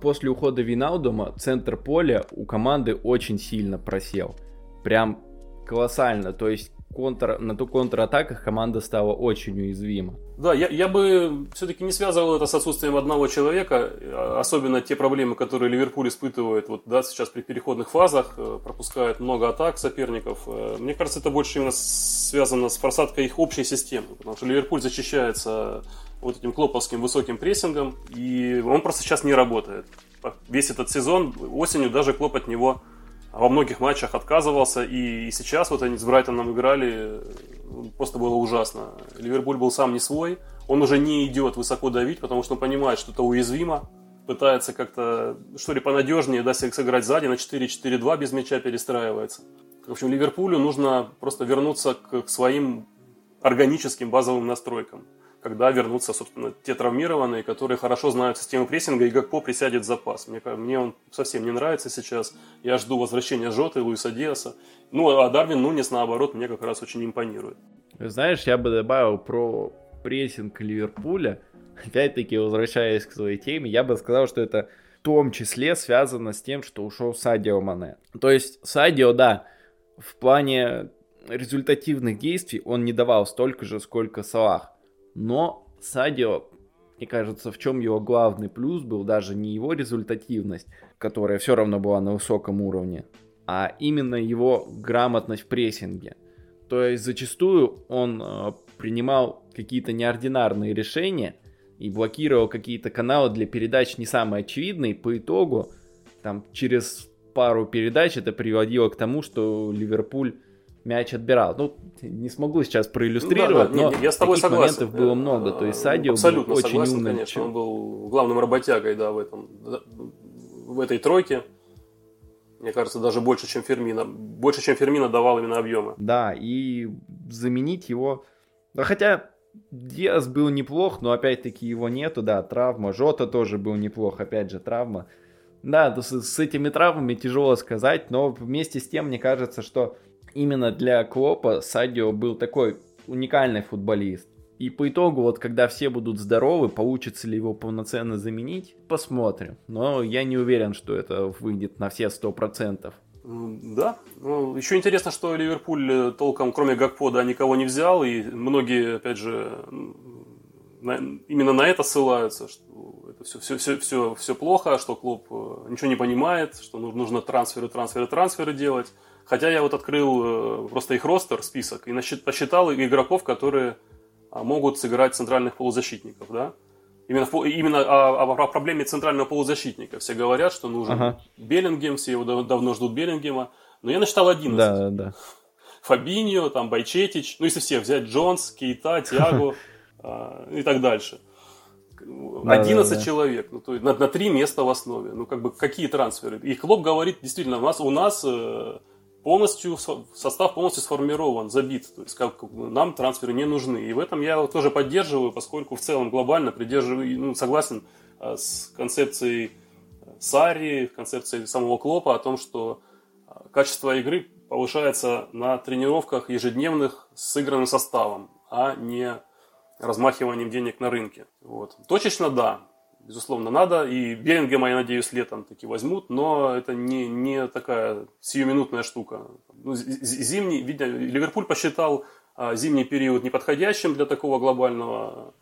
после ухода Винаудома центр поля у команды очень сильно просел. Прям колоссально. То есть контр, на ту контратаках команда стала очень уязвима. Да, я, я бы все-таки не связывал это с отсутствием одного человека, особенно те проблемы, которые Ливерпуль испытывает вот, да, сейчас при переходных фазах, э, пропускает много атак соперников. Э, мне кажется, это больше именно связано с просадкой их общей системы, потому что Ливерпуль защищается вот этим клоповским высоким прессингом, и он просто сейчас не работает. Весь этот сезон, осенью даже Клоп от него во многих матчах отказывался, и, и сейчас вот они с Брайтоном играли, просто было ужасно. Ливерпуль был сам не свой, он уже не идет высоко давить, потому что он понимает, что это уязвимо, пытается как-то, что ли, понадежнее, да, сыграть сзади, на 4-4-2 без мяча перестраивается. В общем, Ливерпулю нужно просто вернуться к, к своим органическим базовым настройкам когда вернутся, собственно, те травмированные, которые хорошо знают систему прессинга, и Гакпо присядет в запас. Мне, мне он совсем не нравится сейчас. Я жду возвращения Жота и Луиса Диаса. Ну, а Дарвин Нунес, наоборот, мне как раз очень импонирует. Знаешь, я бы добавил про прессинг Ливерпуля. *laughs* Опять-таки, возвращаясь к своей теме, я бы сказал, что это в том числе связано с тем, что ушел Садио Мане. То есть Садио, да, в плане результативных действий он не давал столько же, сколько Салах. Но Садио, мне кажется, в чем его главный плюс был даже не его результативность, которая все равно была на высоком уровне, а именно его грамотность в прессинге. То есть зачастую он э, принимал какие-то неординарные решения и блокировал какие-то каналы для передач не самые очевидные. По итогу, там через пару передач это приводило к тому, что Ливерпуль мяч отбирал. Ну, не смогу сейчас проиллюстрировать, ну, да, да, но я с тобой таких согласен. моментов было много. То есть Садио Абсолютно был очень согласен, умным. конечно. Он был главным работягой, да, в этом, в этой тройке. Мне кажется, даже больше, чем Фермина. Больше, чем Фермина давал именно объемы. Да, и заменить его... Да, хотя Диас был неплох, но опять-таки его нету, да, травма. Жота тоже был неплох, опять же, травма. Да, с, с этими травмами тяжело сказать, но вместе с тем мне кажется, что именно для Клопа Садио был такой уникальный футболист. И по итогу, вот когда все будут здоровы, получится ли его полноценно заменить, посмотрим. Но я не уверен, что это выйдет на все сто процентов. Да. Ну, еще интересно, что Ливерпуль э, толком, кроме Гакпода, никого не взял. И многие, опять же, на, именно на это ссылаются, что это все, все, все, все, все плохо, что клуб э, ничего не понимает, что нужно трансферы, трансферы, трансферы делать. Хотя я вот открыл э, просто их ростер, список, и посчитал игроков, которые а, могут сыграть центральных полузащитников, да? Именно, именно о, о проблеме центрального полузащитника. Все говорят, что нужен ага. Беллингем, все его давно ждут Беллингема. Но я насчитал 11. Да, да. Фабиньо, там Байчетич, ну если всех взять, Джонс, Кейта, Тиаго *laughs* а, и так дальше. 11 да, да, человек, ну, то есть на, на 3 места в основе. Ну, как бы, какие трансферы? И Клоп говорит, действительно, у нас, у нас э, полностью, состав полностью сформирован, забит. То есть, как, нам трансферы не нужны. И в этом я тоже поддерживаю, поскольку в целом глобально придерживаю, ну, согласен э, с концепцией Сари, концепцией самого Клопа о том, что э, качество игры повышается на тренировках ежедневных с сыгранным составом, а не размахиванием денег на рынке. Вот. Точечно да, безусловно, надо. И Беллингема, я надеюсь, летом таки возьмут, но это не, не такая сиюминутная штука. Ну, зимний, видно, Ливерпуль посчитал а, зимний период неподходящим для такого глобального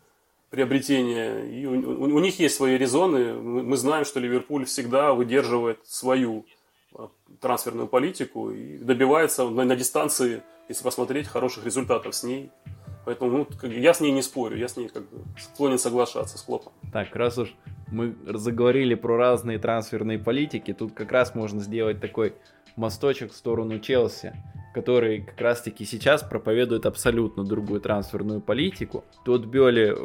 приобретения. И у, у, у них есть свои резоны. Мы, мы знаем, что Ливерпуль всегда выдерживает свою а, трансферную политику и добивается на, на дистанции, если посмотреть, хороших результатов с ней. Поэтому ну, я с ней не спорю, я с ней как бы склонен соглашаться с Клопом. Так, раз уж мы заговорили про разные трансферные политики, тут как раз можно сделать такой мосточек в сторону Челси, который как раз-таки сейчас проповедует абсолютно другую трансферную политику. Тот Бёли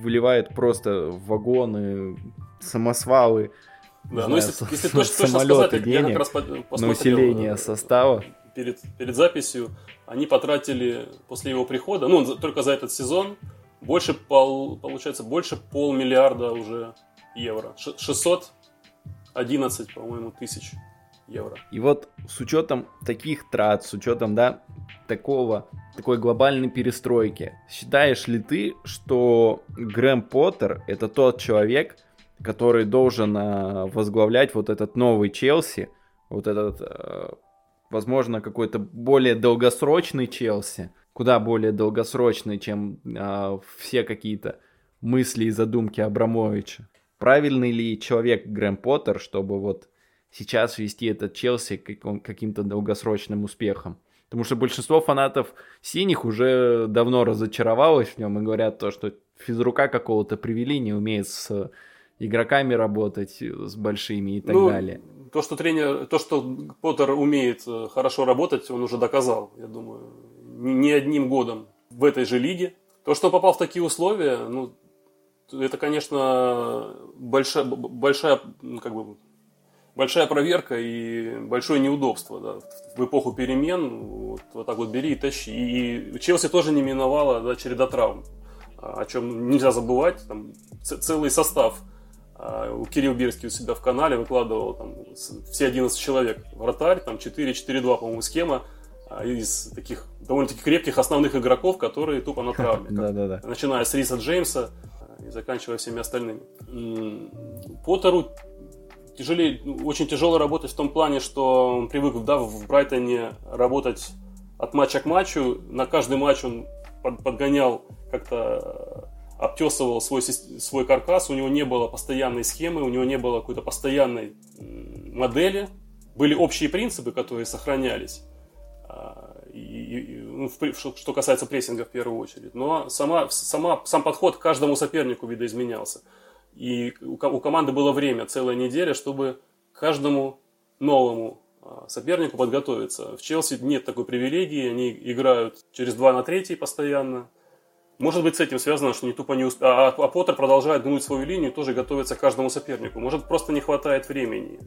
выливает просто вагоны, самосвалы, да, ну если, если точно, *laughs* точно сказать, денег я как раз на усиление состава перед, перед записью, они потратили после его прихода, ну, только за этот сезон, больше, пол, получается, больше полмиллиарда уже евро. 611, по-моему, тысяч евро. И вот с учетом таких трат, с учетом, да, такого, такой глобальной перестройки, считаешь ли ты, что Грэм Поттер это тот человек, который должен э, возглавлять вот этот новый Челси, вот этот э, возможно, какой-то более долгосрочный Челси, куда более долгосрочный, чем э, все какие-то мысли и задумки Абрамовича. Правильный ли человек Грэм Поттер, чтобы вот сейчас вести этот Челси к каким-то долгосрочным успехом? Потому что большинство фанатов синих уже давно разочаровалось в нем и говорят то, что физрука какого-то привели, не умеет с игроками работать, с большими и так ну, далее то, что тренер, то, что Поттер умеет э, хорошо работать, он уже доказал, я думаю, не одним годом в этой же лиге. То, что попал в такие условия, ну, это, конечно, большая, большая, ну, как бы, большая проверка и большое неудобство да, в эпоху перемен. Вот, вот так вот бери и тащи. И Челси тоже не миновала да, череда травм, о чем нельзя забывать. Там целый состав – Кирилл Бирский у себя в канале выкладывал там, все 11 человек. Вратарь, там 4-4-2, по-моему, схема а, из таких довольно-таки крепких основных игроков, которые тупо на травме. *laughs* Да, да, да. Начиная с Риса Джеймса а, и заканчивая всеми остальными. Поттеру тяжелее, очень тяжело работать в том плане, что он привык да, в Брайтоне работать от матча к матчу. На каждый матч он подгонял как-то обтесывал свой, свой каркас, у него не было постоянной схемы, у него не было какой-то постоянной модели. Были общие принципы, которые сохранялись, а, и, и, ну, что касается прессинга в первую очередь. Но сама, сама, сам подход к каждому сопернику видоизменялся. И у, у команды было время, целая неделя, чтобы каждому новому а, сопернику подготовиться. В Челси нет такой привилегии, они играют через 2 на 3 постоянно, может быть, с этим связано, что не тупо не успел. А, а Поттер продолжает гнуть свою линию, тоже готовится к каждому сопернику. Может, просто не хватает времени,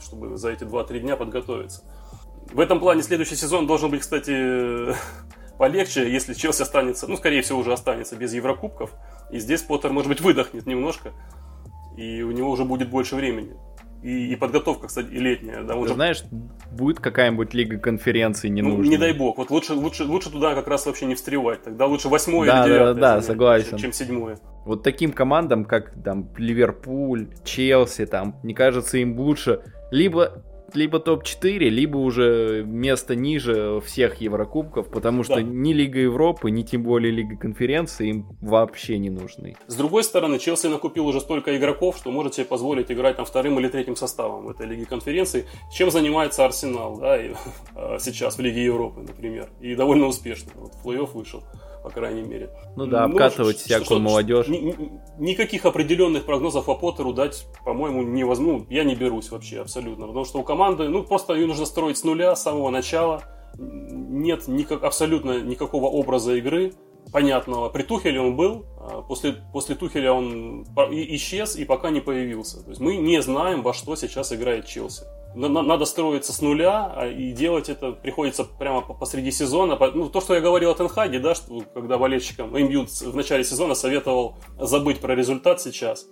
чтобы за эти 2-3 дня подготовиться. В этом плане следующий сезон должен быть, кстати, *laughs* полегче, если Челси останется, ну, скорее всего, уже останется без Еврокубков. И здесь Поттер, может быть, выдохнет немножко, и у него уже будет больше времени и, и подготовка, кстати, и летняя. Да, Ты знаешь, будет какая-нибудь лига конференции не ну, Не дай бог. Вот лучше, лучше, лучше туда как раз вообще не встревать. Тогда лучше восьмое да, или девятое. Да, да, да, согласен. Чем седьмое. Вот таким командам, как там Ливерпуль, Челси, там, мне кажется, им лучше либо либо топ-4, либо уже место ниже всех Еврокубков, потому что да. ни Лига Европы, ни тем более Лига Конференции им вообще не нужны. С другой стороны, Челси накупил уже столько игроков, что может себе позволить играть там вторым или третьим составом в этой Лиге Конференции. Чем занимается Арсенал да, и, а, *laughs* сейчас в Лиге Европы, например. И довольно успешно. Вот плей-офф вышел. По крайней мере. Ну да, обкатывать ну, всякую что, молодежь. Ни, ни, никаких определенных прогнозов по Поттеру дать, по-моему, невозможно. Ну, я не берусь вообще абсолютно. Потому что у команды, ну, просто ее нужно строить с нуля, с самого начала. Нет никак, абсолютно никакого образа игры понятного. При Тухеле он был, а после, после Тухеля он исчез и пока не появился. То есть мы не знаем, во что сейчас играет Челси надо строиться с нуля, а, и делать это приходится прямо посреди сезона. Ну, то, что я говорил о Тенхаге, да, что когда болельщикам Эмбьют в начале сезона советовал забыть про результат сейчас,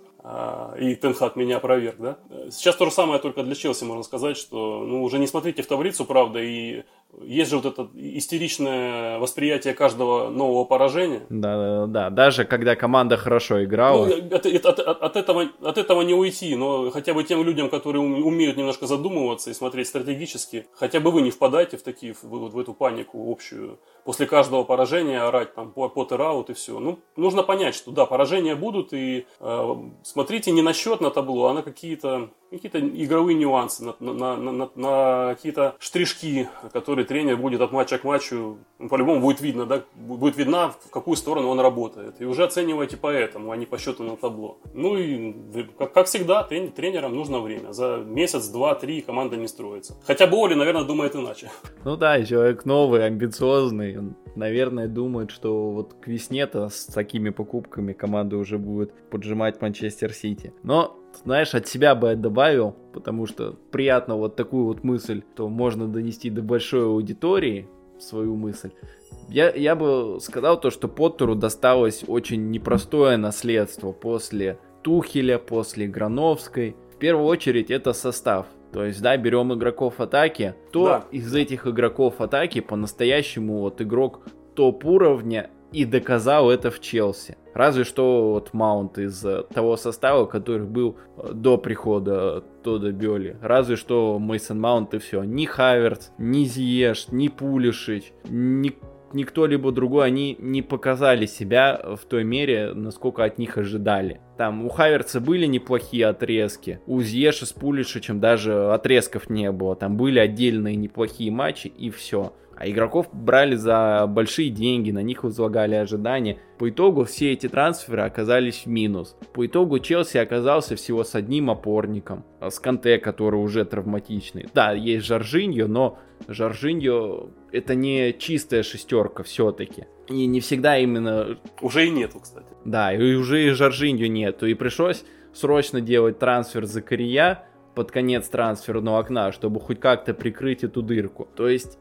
и Тенхак меня опроверг, да. Сейчас то же самое только для Челси можно сказать, что ну, уже не смотрите в таблицу, правда, и есть же вот это истеричное восприятие каждого нового поражения. Да, да, да. Даже когда команда хорошо играла. Ну, от, от, от, этого, от этого не уйти, но хотя бы тем людям, которые умеют немножко задумываться и смотреть стратегически, хотя бы вы не впадаете в такие, в, в эту панику общую после каждого поражения орать там Поттер аут и все. Ну, нужно понять, что да, поражения будут, и э, смотрите не на счет на табло, а на какие-то какие-то игровые нюансы, на, на, на, на, на какие-то штришки, которые тренер будет от матча к матчу, ну, по-любому будет видно, да, будет видно, в какую сторону он работает. И уже оценивайте по этому, а не по счету на табло. Ну и, как, как всегда, трен, тренерам нужно время. За месяц, два, три команда не строится. Хотя Боли, наверное, думает иначе. Ну да, человек новый, амбициозный, наверное, думает, что вот к весне-то с такими покупками команда уже будет поджимать Манчестер Сити. Но знаешь, от себя бы я добавил, потому что приятно вот такую вот мысль, то можно донести до большой аудитории свою мысль. Я, я бы сказал то, что Поттеру досталось очень непростое наследство после Тухеля, после Грановской. В первую очередь это состав. То есть, да, берем игроков атаки, то да. из этих игроков атаки по-настоящему вот игрок топ уровня и доказал это в Челси. Разве что вот Маунт из э, того состава, который был э, до прихода Тода Бёли. Разве что Мейсон Маунт и все. Ни Хаверт, ни Зиеш, ни Пулишич, ни ни кто-либо другой, они не показали себя в той мере, насколько от них ожидали. Там у Хаверца были неплохие отрезки, у Зьеша с Пулишичем даже отрезков не было. Там были отдельные неплохие матчи и все. А игроков брали за большие деньги, на них возлагали ожидания. По итогу все эти трансферы оказались в минус. По итогу Челси оказался всего с одним опорником. А с Канте, который уже травматичный. Да, есть Жоржиньо, но Жоржиньо это не чистая шестерка все-таки. И не всегда именно... Уже и нету, кстати. Да, и уже и Жоржиньо нету. И пришлось срочно делать трансфер за Кория под конец трансферного окна, чтобы хоть как-то прикрыть эту дырку. То есть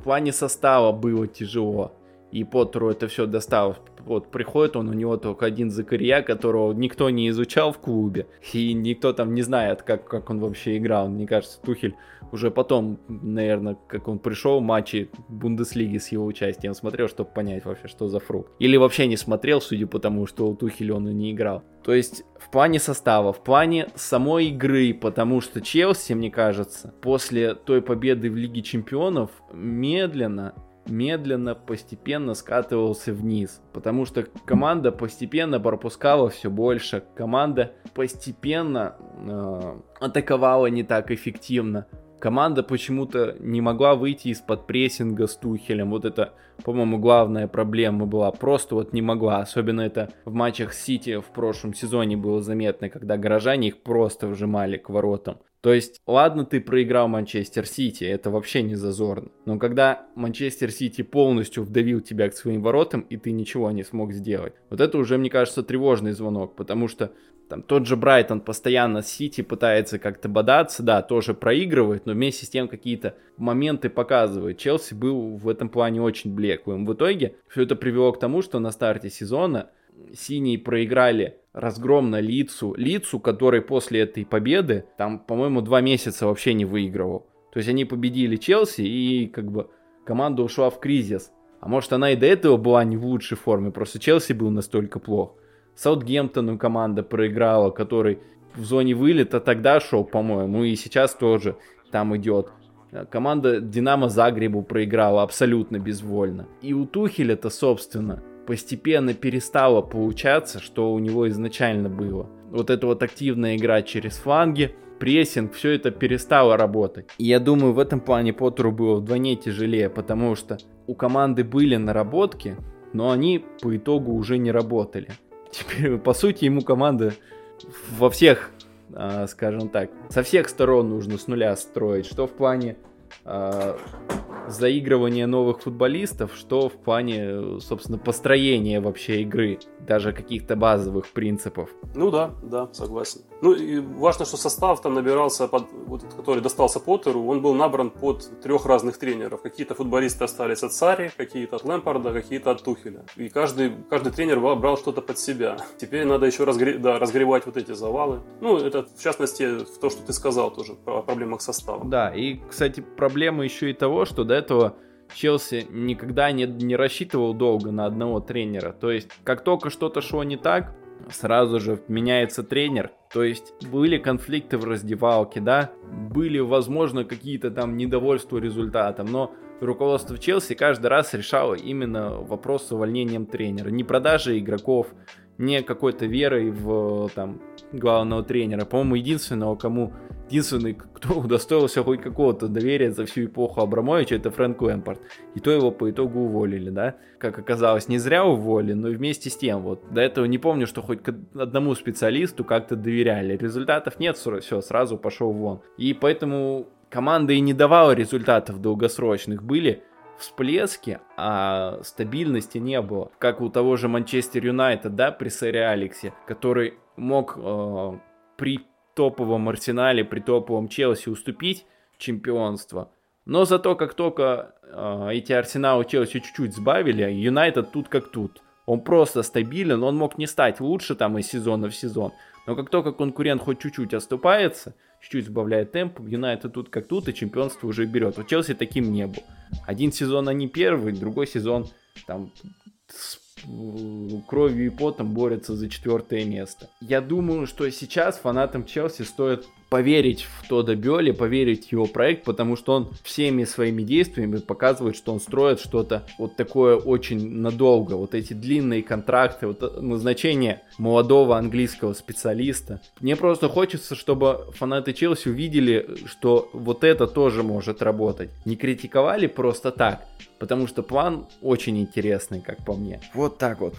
в плане состава было тяжело. И Поттеру это все досталось. Вот приходит он, у него только один Закария, которого никто не изучал в клубе. И никто там не знает, как, как он вообще играл. Мне кажется, Тухель уже потом, наверное, как он пришел, матчи Бундеслиги с его участием смотрел, чтобы понять вообще, что за фрукт. Или вообще не смотрел, судя по тому, что у Тухеля он и не играл. То есть в плане состава, в плане самой игры, потому что Челси, мне кажется, после той победы в Лиге Чемпионов медленно медленно, постепенно скатывался вниз. Потому что команда постепенно пропускала все больше. Команда постепенно э, атаковала не так эффективно команда почему-то не могла выйти из-под прессинга с Тухелем. Вот это, по-моему, главная проблема была. Просто вот не могла. Особенно это в матчах Сити в прошлом сезоне было заметно, когда горожане их просто вжимали к воротам. То есть, ладно, ты проиграл Манчестер Сити, это вообще не зазорно. Но когда Манчестер Сити полностью вдавил тебя к своим воротам, и ты ничего не смог сделать, вот это уже, мне кажется, тревожный звонок, потому что там тот же Брайтон постоянно с Сити пытается как-то бодаться, да, тоже проигрывает, но вместе с тем какие-то моменты показывает. Челси был в этом плане очень блеклым. В итоге все это привело к тому, что на старте сезона синие проиграли разгромно Лицу. Лицу, который после этой победы, там, по-моему, два месяца вообще не выигрывал. То есть они победили Челси и как бы команда ушла в кризис. А может она и до этого была не в лучшей форме, просто Челси был настолько плох. Саутгемптону команда проиграла, который в зоне вылета тогда шел, по-моему, и сейчас тоже там идет. Команда Динамо Загребу проиграла абсолютно безвольно. И у Тухеля-то, собственно, постепенно перестало получаться, что у него изначально было. Вот эта вот активная игра через фланги, прессинг, все это перестало работать. И я думаю, в этом плане Поттеру было вдвойне тяжелее, потому что у команды были наработки, но они по итогу уже не работали. Теперь, по сути, ему команда во всех, а, скажем так, со всех сторон нужно с нуля строить, что в плане а, заигрывания новых футболистов, что в плане, собственно, построения вообще игры, даже каких-то базовых принципов. Ну да, да, согласен. Ну и важно, что состав там набирался, под, вот, который достался Поттеру, он был набран под трех разных тренеров. Какие-то футболисты остались от Сари, какие-то от Лэмпарда, какие-то от Тухеля. И каждый, каждый тренер брал что-то под себя. Теперь надо еще разгре, да, разгревать вот эти завалы. Ну, это в частности то, что ты сказал тоже о проблемах состава. Да, и, кстати, проблема еще и того, что до этого Челси никогда не, не рассчитывал долго на одного тренера. То есть, как только что-то шло не так, сразу же меняется тренер. То есть были конфликты в раздевалке, да, были, возможно, какие-то там недовольства результатом, но руководство Челси каждый раз решало именно вопрос с увольнением тренера. Не продажи игроков, не какой-то верой в там главного тренера. По-моему, единственного, кому единственный, кто удостоился хоть какого-то доверия за всю эпоху Абрамовича, это Фрэнк Лэмпорт. И то его по итогу уволили, да. Как оказалось, не зря уволили, но вместе с тем, вот, до этого не помню, что хоть к одному специалисту как-то доверяли. Результатов нет, все, сразу пошел вон. И поэтому команда и не давала результатов долгосрочных. Были всплески, а стабильности не было. Как у того же Манчестер Юнайтед, да, при сэре Алексе, который мог э, при топовом Арсенале, при топовом Челси уступить чемпионство. Но зато как только э, эти Арсеналы Челси чуть-чуть сбавили, Юнайтед тут как тут. Он просто стабилен, он мог не стать лучше там из сезона в сезон. Но как только конкурент хоть чуть-чуть оступается, чуть-чуть сбавляет темп, Юнайтед тут как тут, и чемпионство уже берет. Вот Челси таким не был. Один сезон они первый, другой сезон там с кровью и потом борются за четвертое место. Я думаю, что сейчас фанатам Челси стоит поверить в Тода Бёли, поверить в его проект, потому что он всеми своими действиями показывает, что он строит что-то вот такое очень надолго. Вот эти длинные контракты, вот назначение молодого английского специалиста. Мне просто хочется, чтобы фанаты Челси увидели, что вот это тоже может работать. Не критиковали просто так, потому что план очень интересный, как по мне. Вот так вот.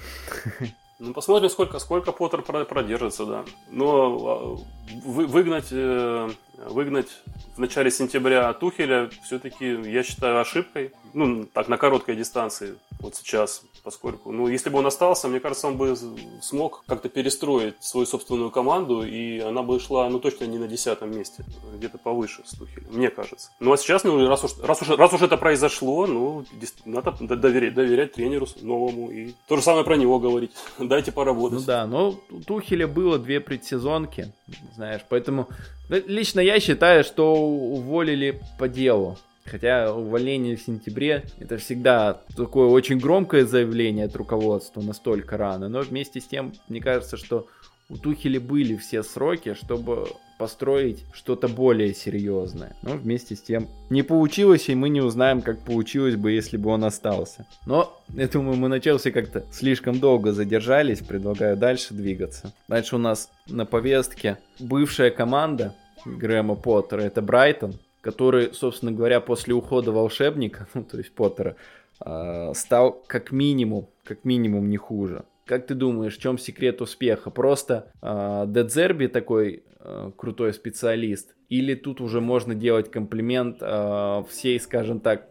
*laughs* Ну, посмотрим, сколько, сколько Поттер продержится, да. Но а, вы, выгнать, э, выгнать в начале сентября Тухеля все-таки, я считаю, ошибкой. Ну, так, на короткой дистанции, вот сейчас, поскольку, ну, если бы он остался, мне кажется, он бы смог как-то перестроить свою собственную команду, и она бы шла, ну, точно не на десятом месте, где-то повыше с Тухелем, мне кажется. Ну, а сейчас, ну, раз уж, раз уж, раз уж это произошло, ну, надо доверять, доверять тренеру новому, и то же самое про него говорить, *laughs* дайте поработать. Ну да, но у Тухеля было две предсезонки, знаешь, поэтому лично я считаю, что уволили по делу. Хотя увольнение в сентябре это всегда такое очень громкое заявление от руководства настолько рано. Но вместе с тем, мне кажется, что у Тухеля были все сроки, чтобы построить что-то более серьезное. Но вместе с тем не получилось, и мы не узнаем, как получилось бы, если бы он остался. Но, я думаю, мы на Челси как-то слишком долго задержались, предлагаю дальше двигаться. Дальше у нас на повестке бывшая команда Грэма Поттера, это Брайтон который, собственно говоря, после ухода волшебника, *laughs* ну, то есть Поттера, э, стал как минимум, как минимум не хуже. Как ты думаешь, в чем секрет успеха? Просто э, Дедзерби такой э, крутой специалист? Или тут уже можно делать комплимент э, всей, скажем так,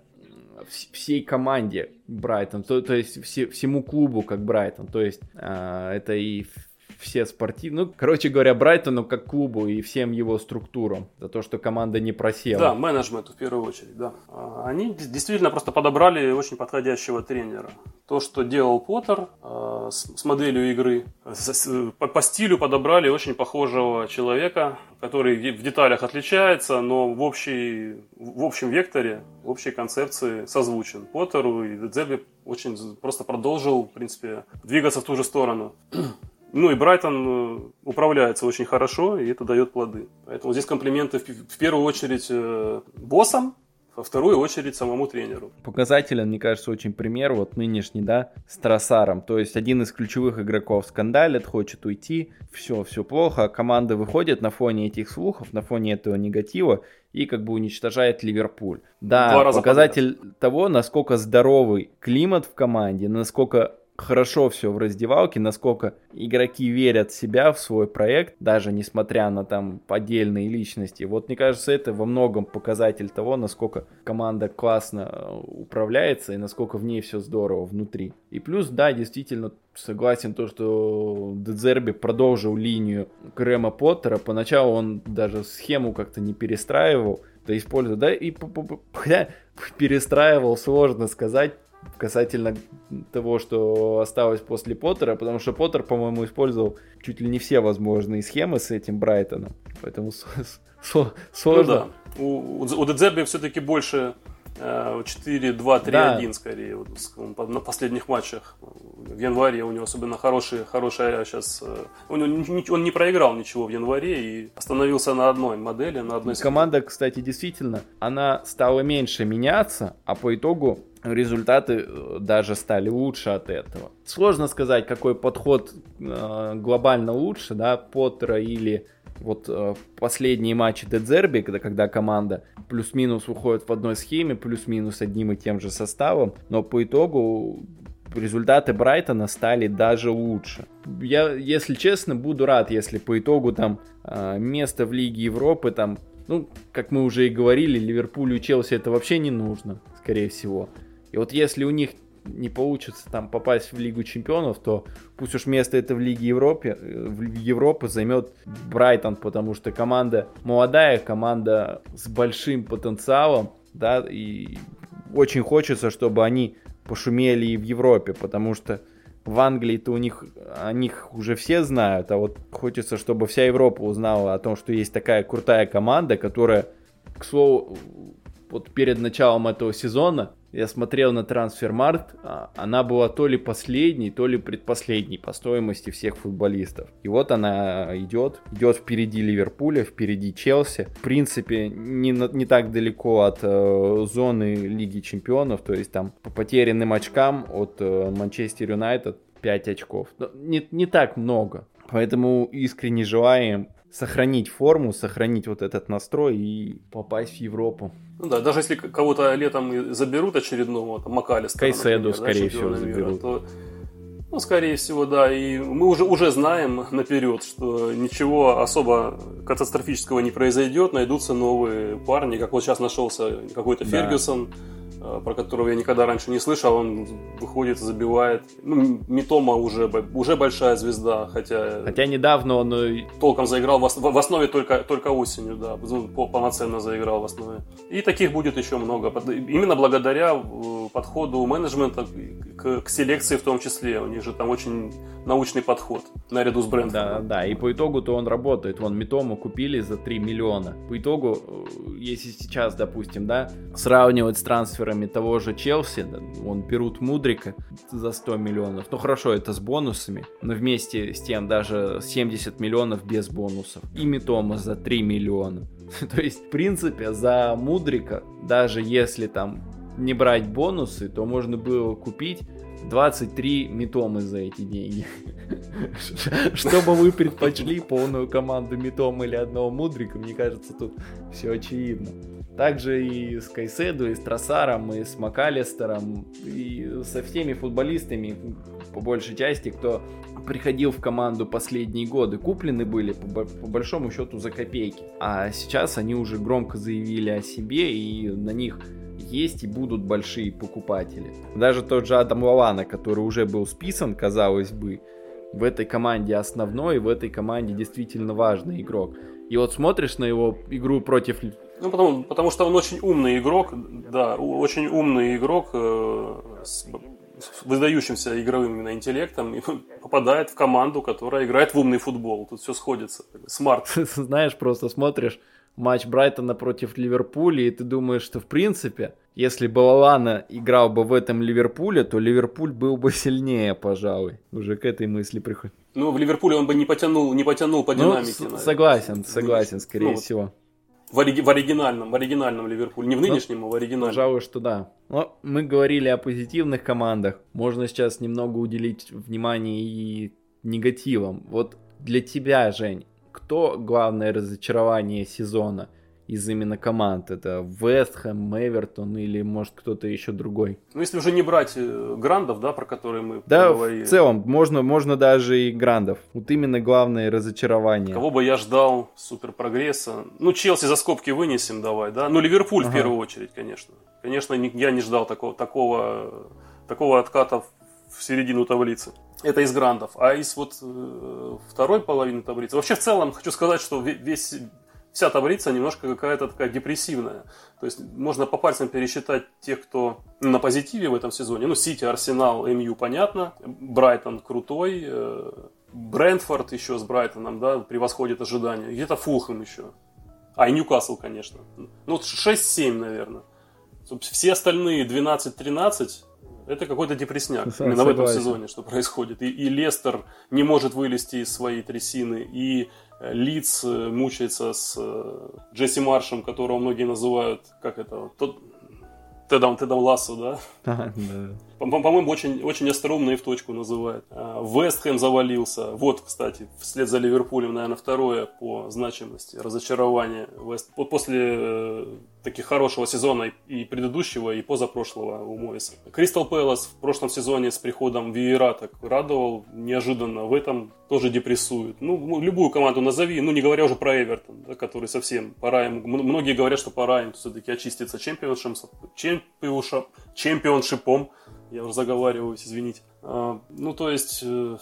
всей команде Брайтон, то, то есть все, всему клубу как Брайтон, то есть э, это и все спортивные, ну, короче говоря, Брайтону как клубу и всем его структурам за то, что команда не просела. Да, менеджменту в первую очередь, да. А, они действительно просто подобрали очень подходящего тренера. То, что делал Поттер э, с, моделью игры, по, по стилю подобрали очень похожего человека, который в деталях отличается, но в, общей, в общем векторе, в общей концепции созвучен. Поттеру и Дзерби очень просто продолжил, в принципе, двигаться в ту же сторону. Ну и Брайтон э, управляется очень хорошо, и это дает плоды. Поэтому здесь комплименты в, первую очередь э, боссам, во вторую очередь самому тренеру. Показателен, мне кажется, очень пример вот нынешний, да, с Тросаром. То есть один из ключевых игроков скандалит, хочет уйти, все, все плохо, а команда выходит на фоне этих слухов, на фоне этого негатива и как бы уничтожает Ливерпуль. Да, показатель подряд. того, насколько здоровый климат в команде, насколько хорошо все в раздевалке, насколько игроки верят в себя, в свой проект, даже несмотря на там отдельные личности. Вот мне кажется, это во многом показатель того, насколько команда классно э, управляется и насколько в ней все здорово внутри. И плюс, да, действительно, согласен то, что Дезерби продолжил линию Грэма Поттера. Поначалу он даже схему как-то не перестраивал, да использовал, да, и *laughs* перестраивал, сложно сказать, касательно того, что осталось после Поттера, потому что Поттер, по-моему, использовал чуть ли не все возможные схемы с этим Брайтоном. Поэтому сложно. Ну, да. У, у Дедзерби все-таки больше 4-2-3-1 да. скорее вот, на последних матчах в январе у него особенно хороший, хорошая сейчас э, он, он не проиграл ничего в январе и остановился на одной модели на одной команда кстати действительно она стала меньше меняться а по итогу результаты э, даже стали лучше от этого. Сложно сказать, какой подход э, глобально лучше, да, Поттера или вот э, последние матчи Дедзерби, когда, когда команда плюс-минус уходит в одной схеме, плюс-минус одним и тем же составом, но по итогу результаты Брайтона стали даже лучше. Я, если честно, буду рад, если по итогу там э, место в Лиге Европы там, ну, как мы уже и говорили, Ливерпулю и Челси это вообще не нужно, скорее всего. И вот если у них не получится там попасть в Лигу Чемпионов, то пусть уж место это в Лиге Европе, э, в Европы займет Брайтон, потому что команда молодая, команда с большим потенциалом, да, и очень хочется, чтобы они пошумели и в Европе, потому что в Англии-то у них, о них уже все знают, а вот хочется, чтобы вся Европа узнала о том, что есть такая крутая команда, которая, к слову, вот перед началом этого сезона я смотрел на трансфермарт, а, она была то ли последней, то ли предпоследней по стоимости всех футболистов. И вот она идет, идет впереди Ливерпуля, впереди Челси. В принципе, не, не так далеко от э, зоны Лиги Чемпионов, то есть там по потерянным очкам от э, Манчестер Юнайтед 5 очков. Но не, не так много. Поэтому искренне желаем сохранить форму, сохранить вот этот настрой и попасть в Европу. Ну да, даже если кого-то летом заберут очередного, там, Макалистера, Кайседу, например, скорее да, всего, заберут. Мира, то, ну, скорее всего, да. И мы уже, уже знаем наперед, что ничего особо катастрофического не произойдет. Найдутся новые парни, как вот сейчас нашелся какой-то да. Фергюсон про которого я никогда раньше не слышал, он выходит, забивает. Ну, Митома уже, уже большая звезда, хотя... Хотя недавно он... Э, толком заиграл в, в основе только, только осенью, да, полноценно заиграл в основе. И таких будет еще много. Именно благодаря э, подходу менеджмента к, к селекции в том числе. У них же там очень научный подход наряду с брендом. Да, да, и по итогу-то он работает. Вон Митому купили за 3 миллиона. По итогу, если сейчас, допустим, да, сравнивать с трансфером трансферами того же Челси, он берут Мудрика за 100 миллионов. Ну хорошо, это с бонусами, но вместе с тем даже 70 миллионов без бонусов. И Митома за 3 миллиона. *laughs* То есть, в принципе, за Мудрика, даже если там не брать бонусы, то можно было купить 23 Митомы за эти деньги. *laughs* Что бы вы предпочли, полную команду Митома или одного Мудрика, мне кажется, тут все очевидно. Также и с Кайседу, и с Тросаром, и с Макалистером, и со всеми футболистами, по большей части, кто приходил в команду последние годы, куплены были по, по большому счету за копейки. А сейчас они уже громко заявили о себе, и на них есть и будут большие покупатели. Даже тот же Адам Лавана, который уже был списан, казалось бы, в этой команде основной, в этой команде действительно важный игрок. И вот смотришь на его игру против ну, потому, потому что он очень умный игрок, да, очень умный игрок э, с, выдающимся игровым именно интеллектом и попадает в команду, которая играет в умный футбол. Тут все сходится. Smart. *laughs* Знаешь, просто смотришь матч Брайтона против Ливерпуля, и ты думаешь, что в принципе, если бы Лалана играл бы в этом Ливерпуле, то Ливерпуль был бы сильнее, пожалуй. Уже к этой мысли приходит. Ну, в Ливерпуле он бы не потянул, не потянул по ну, динамике. Ну, согласен, согласен, скорее ну, всего. В, ориги- в оригинальном, в оригинальном Ливерпуле. Не в ну, нынешнем, ну, а в оригинальном. Пожалуй, что да. Но мы говорили о позитивных командах. Можно сейчас немного уделить внимание и негативам. Вот для тебя, Жень, кто главное разочарование сезона? Из именно команд? Это Вестхэм, Эвертон или может кто-то еще другой? Ну, если уже не брать э, Грандов, да, про которые мы да, поговорили. в целом, можно, можно даже и Грандов. Вот именно главное разочарование. Кого бы я ждал супер прогресса? Ну, Челси за скобки вынесем давай, да? Ну, Ливерпуль ага. в первую очередь, конечно. Конечно, я не ждал такого, такого, такого отката в середину таблицы. Это из грандов. А из вот э, второй половины таблицы. Вообще, в целом, хочу сказать, что весь вся таблица немножко какая-то такая депрессивная. То есть можно по пальцам пересчитать тех, кто на позитиве в этом сезоне. Ну, Сити, Арсенал, МЮ, понятно. Брайтон крутой. Э, Брентфорд еще с Брайтоном, да, превосходит ожидания. Где-то Фулхэм еще. А, и Ньюкасл, конечно. Ну, 6-7, наверное. Все остальные 12-13 это какой-то депресняк. Согласен. Именно в этом сезоне, что происходит. И, и Лестер не может вылезти из своей трясины. И Лиц э, мучается с э, Джесси Маршем, которого многие называют, как это, тот, Тедом, Тедом Лассо, да? *laughs* да. По-моему, очень, очень остроумно и в точку называет. А, Вестхэм завалился. Вот, кстати, вслед за Ливерпулем, наверное, второе по значимости разочарование. Вест... После таких хорошего сезона и предыдущего, и позапрошлого у Мойса. Кристал Пэлас в прошлом сезоне с приходом Виера так радовал неожиданно. В этом тоже депрессует. Ну, любую команду назови, ну, не говоря уже про Эвертон, да, который совсем пора им. Многие говорят, что пора им все-таки очиститься чемпионшем, чемпионшипом я уже заговариваюсь, извините. А, ну, то есть, э,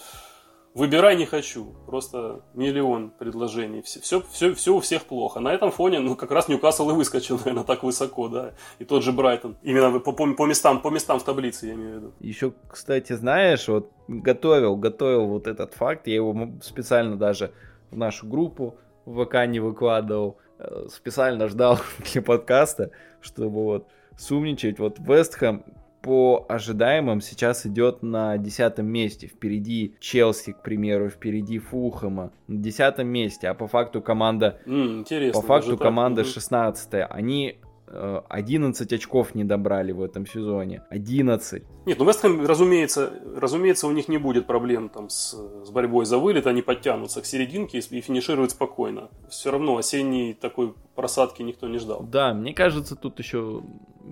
выбирай не хочу. Просто миллион предложений. Все, все, все, все у всех плохо. На этом фоне, ну, как раз Ньюкасл и выскочил, *laughs* наверное, так высоко, да. И тот же Брайтон. Именно по, по, по, местам, по местам в таблице, я имею в виду. Еще, кстати, знаешь, вот готовил, готовил вот этот факт. Я его специально даже в нашу группу в ВК не выкладывал. Э, специально ждал *laughs* для подкаста, чтобы вот сумничать. Вот Вестхэм по ожидаемым сейчас идет на десятом месте. Впереди Челси, к примеру, впереди Фулхэма. На десятом месте, а по факту команда... Mm, интересно. По факту команда так. 16 Они 11 э, очков не добрали в этом сезоне. 11. Нет, ну Вестхэм, разумеется, разумеется, у них не будет проблем там с, с борьбой за вылет, они подтянутся к серединке и, и финишируют спокойно. Все равно осенней такой просадки никто не ждал. Да, мне кажется, тут еще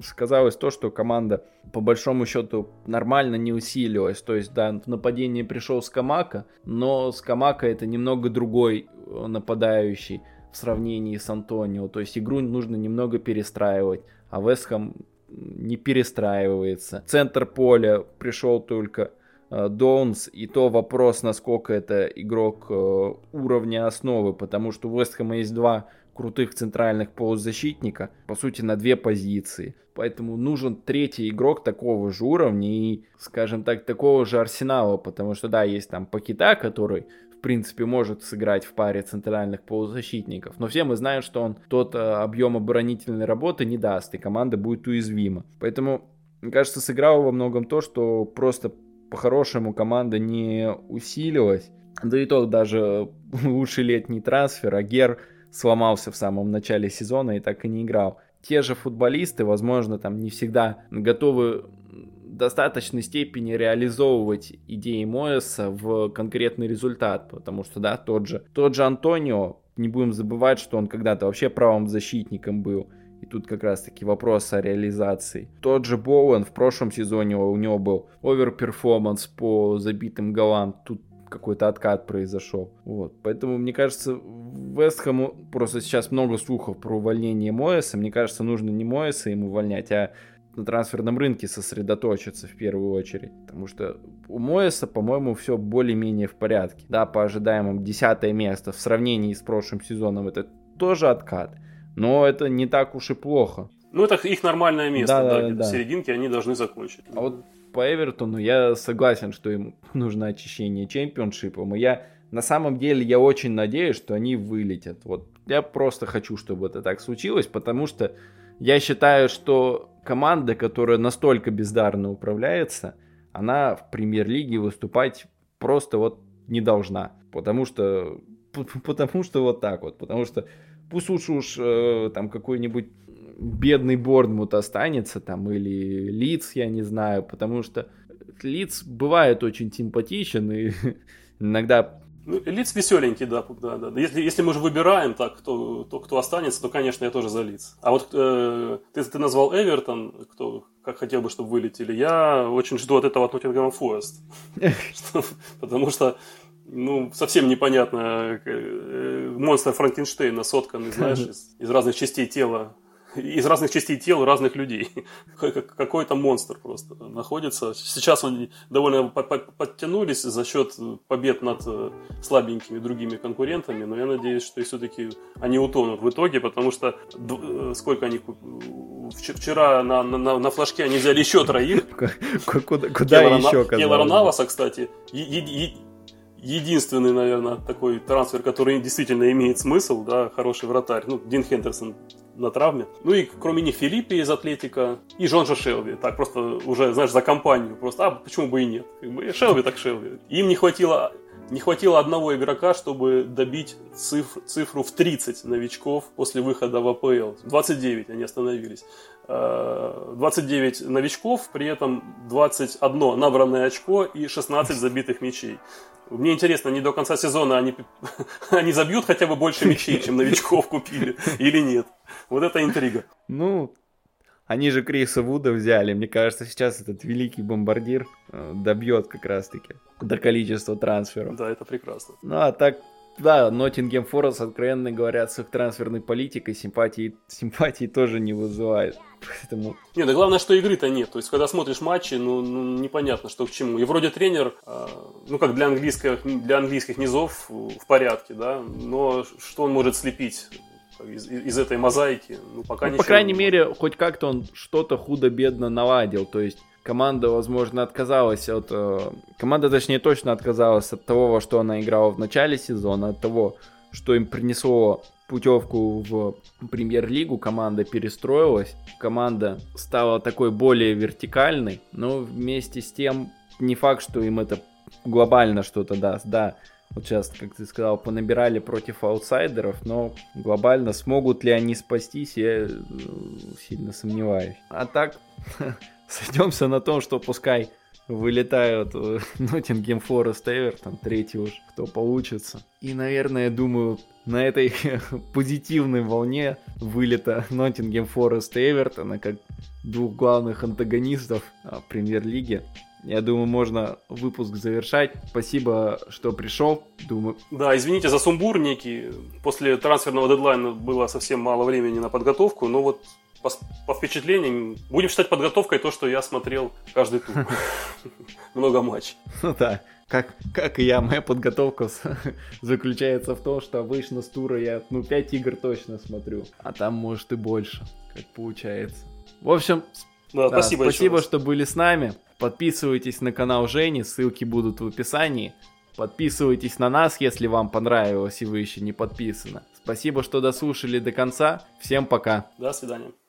сказалось то, что команда по большому счету нормально не усилилась. То есть, да, в нападении пришел Скамака, но Скамака это немного другой э, нападающий в сравнении с Антонио. То есть игру нужно немного перестраивать, а Вестхэм не перестраивается. Центр поля пришел только э, Доунс, и то вопрос, насколько это игрок э, уровня основы, потому что у Вестхэма есть два крутых центральных полузащитника, по сути, на две позиции. Поэтому нужен третий игрок такого же уровня и, скажем так, такого же арсенала, потому что, да, есть там Пакета, который, принципе, может сыграть в паре центральных полузащитников, но все мы знаем, что он тот э, объем оборонительной работы не даст, и команда будет уязвима. Поэтому, мне кажется, сыграло во многом то, что просто по-хорошему команда не усилилась. Да и то даже *laughs* лучший летний трансфер, Агерд сломался в самом начале сезона и так и не играл. Те же футболисты, возможно, там не всегда готовы достаточной степени реализовывать идеи Мойеса в конкретный результат, потому что, да, тот же, тот же Антонио, не будем забывать, что он когда-то вообще правым защитником был, и тут как раз таки вопрос о реализации. Тот же Боуэн в прошлом сезоне у него был overperformance по забитым голам. Тут какой-то откат произошел. Вот. Поэтому, мне кажется, Вестхэму просто сейчас много слухов про увольнение Моэса. Мне кажется, нужно не Моэса им увольнять, а на трансферном рынке сосредоточиться в первую очередь. Потому что у Моэса, по-моему, все более-менее в порядке. Да, по ожидаемым десятое место в сравнении с прошлым сезоном это тоже откат. Но это не так уж и плохо. Ну, это их нормальное место, да, да, да, да. в серединке они должны закончить. А вот по Эвертону я согласен, что им *laughs* нужно очищение чемпионшипом. И я на самом деле я очень надеюсь, что они вылетят. Вот я просто хочу, чтобы это так случилось, потому что я считаю, что команда, которая настолько бездарно управляется, она в премьер-лиге выступать просто вот не должна. Потому что потому что вот так вот, потому что пусть лучше уж э, там какой-нибудь бедный Борнмут останется там, или Лиц, я не знаю, потому что Лиц бывает очень симпатичен и *laughs* иногда ну, лиц веселенький, да, да, да. Если, если мы же выбираем так, кто, то, кто останется, то, конечно, я тоже за лиц. А вот э, ты, ты назвал Эвертон, кто как хотел бы, чтобы вылетели. Я очень жду от этого от Ноттингема Форест. *laughs* Потому что ну, совсем непонятно, э, э, монстр Франкенштейна сотканный, знаешь, из, из разных частей тела из разных частей тела разных людей. *laughs* Какой-то монстр просто находится. Сейчас они довольно подтянулись за счет побед над э, слабенькими другими конкурентами, но я надеюсь, что все-таки они утонут в итоге, потому что э, сколько они вчера на, на, на флажке они взяли еще троих. *laughs* Куда, куда еще? Келлора Наваса, кстати, единственный, наверное, такой трансфер, который действительно имеет смысл, да, хороший вратарь. Ну, Дин Хендерсон на травме. Ну и кроме них Филиппи из Атлетика и Джон Шелви. Так просто уже, знаешь, за компанию. Просто, а почему бы и нет? Как бы, Шелви так Шелви. Им не хватило не хватило одного игрока, чтобы добить цифр, цифру в 30 новичков после выхода в АПЛ. 29 они остановились. 29 э, новичков, при этом 21 набранное очко и 16 забитых мячей. Мне интересно, не до конца сезона они, *laughs* они забьют хотя бы больше мячей, чем новичков купили, или нет. Вот это интрига. Ну, они же Криса Вуда взяли. Мне кажется, сейчас этот великий бомбардир э, добьет как раз-таки до количества трансферов. Да, это прекрасно. Ну, а так да, Ноттингем Форест, откровенно говоря, с их трансферной политикой симпатии, симпатии тоже не вызывает. Поэтому... Не, да главное, что игры-то нет. То есть, когда смотришь матчи, ну, ну непонятно, что к чему. И вроде тренер, э, ну, как для английских, для английских низов в порядке, да, но что он может слепить из, из этой мозаики, ну, пока ну, По крайней мере, хоть как-то он что-то худо-бедно наладил. То есть, команда, возможно, отказалась от... Э, команда, точнее, точно отказалась от того, во что она играла в начале сезона, от того, что им принесло путевку в премьер-лигу, команда перестроилась, команда стала такой более вертикальной, но вместе с тем не факт, что им это глобально что-то даст, да. Вот сейчас, как ты сказал, понабирали против аутсайдеров, но глобально смогут ли они спастись, я э, сильно сомневаюсь. А так, *laughs* сойдемся на том, что пускай вылетают Ноттингем Форест Эвертон, третий уж, кто получится. И, наверное, думаю, на этой *laughs* позитивной волне вылета Ноттингем Форест Эвертона, как двух главных антагонистов а, премьер-лиги, я думаю, можно выпуск завершать. Спасибо, что пришел. Думаю. Да, извините за сумбур некий. После трансферного дедлайна было совсем мало времени на подготовку, но вот по, по впечатлениям, будем считать подготовкой то, что я смотрел каждый тур. *laughs* Много матчей. Ну да, как, как и я, моя подготовка заключается в том, что обычно с тура я, ну, 5 игр точно смотрю, а там, может, и больше, как получается. В общем, да, да, спасибо, спасибо что были с нами. Подписывайтесь на канал Жени, ссылки будут в описании. Подписывайтесь на нас, если вам понравилось и вы еще не подписаны. Спасибо, что дослушали до конца. Всем пока. До свидания.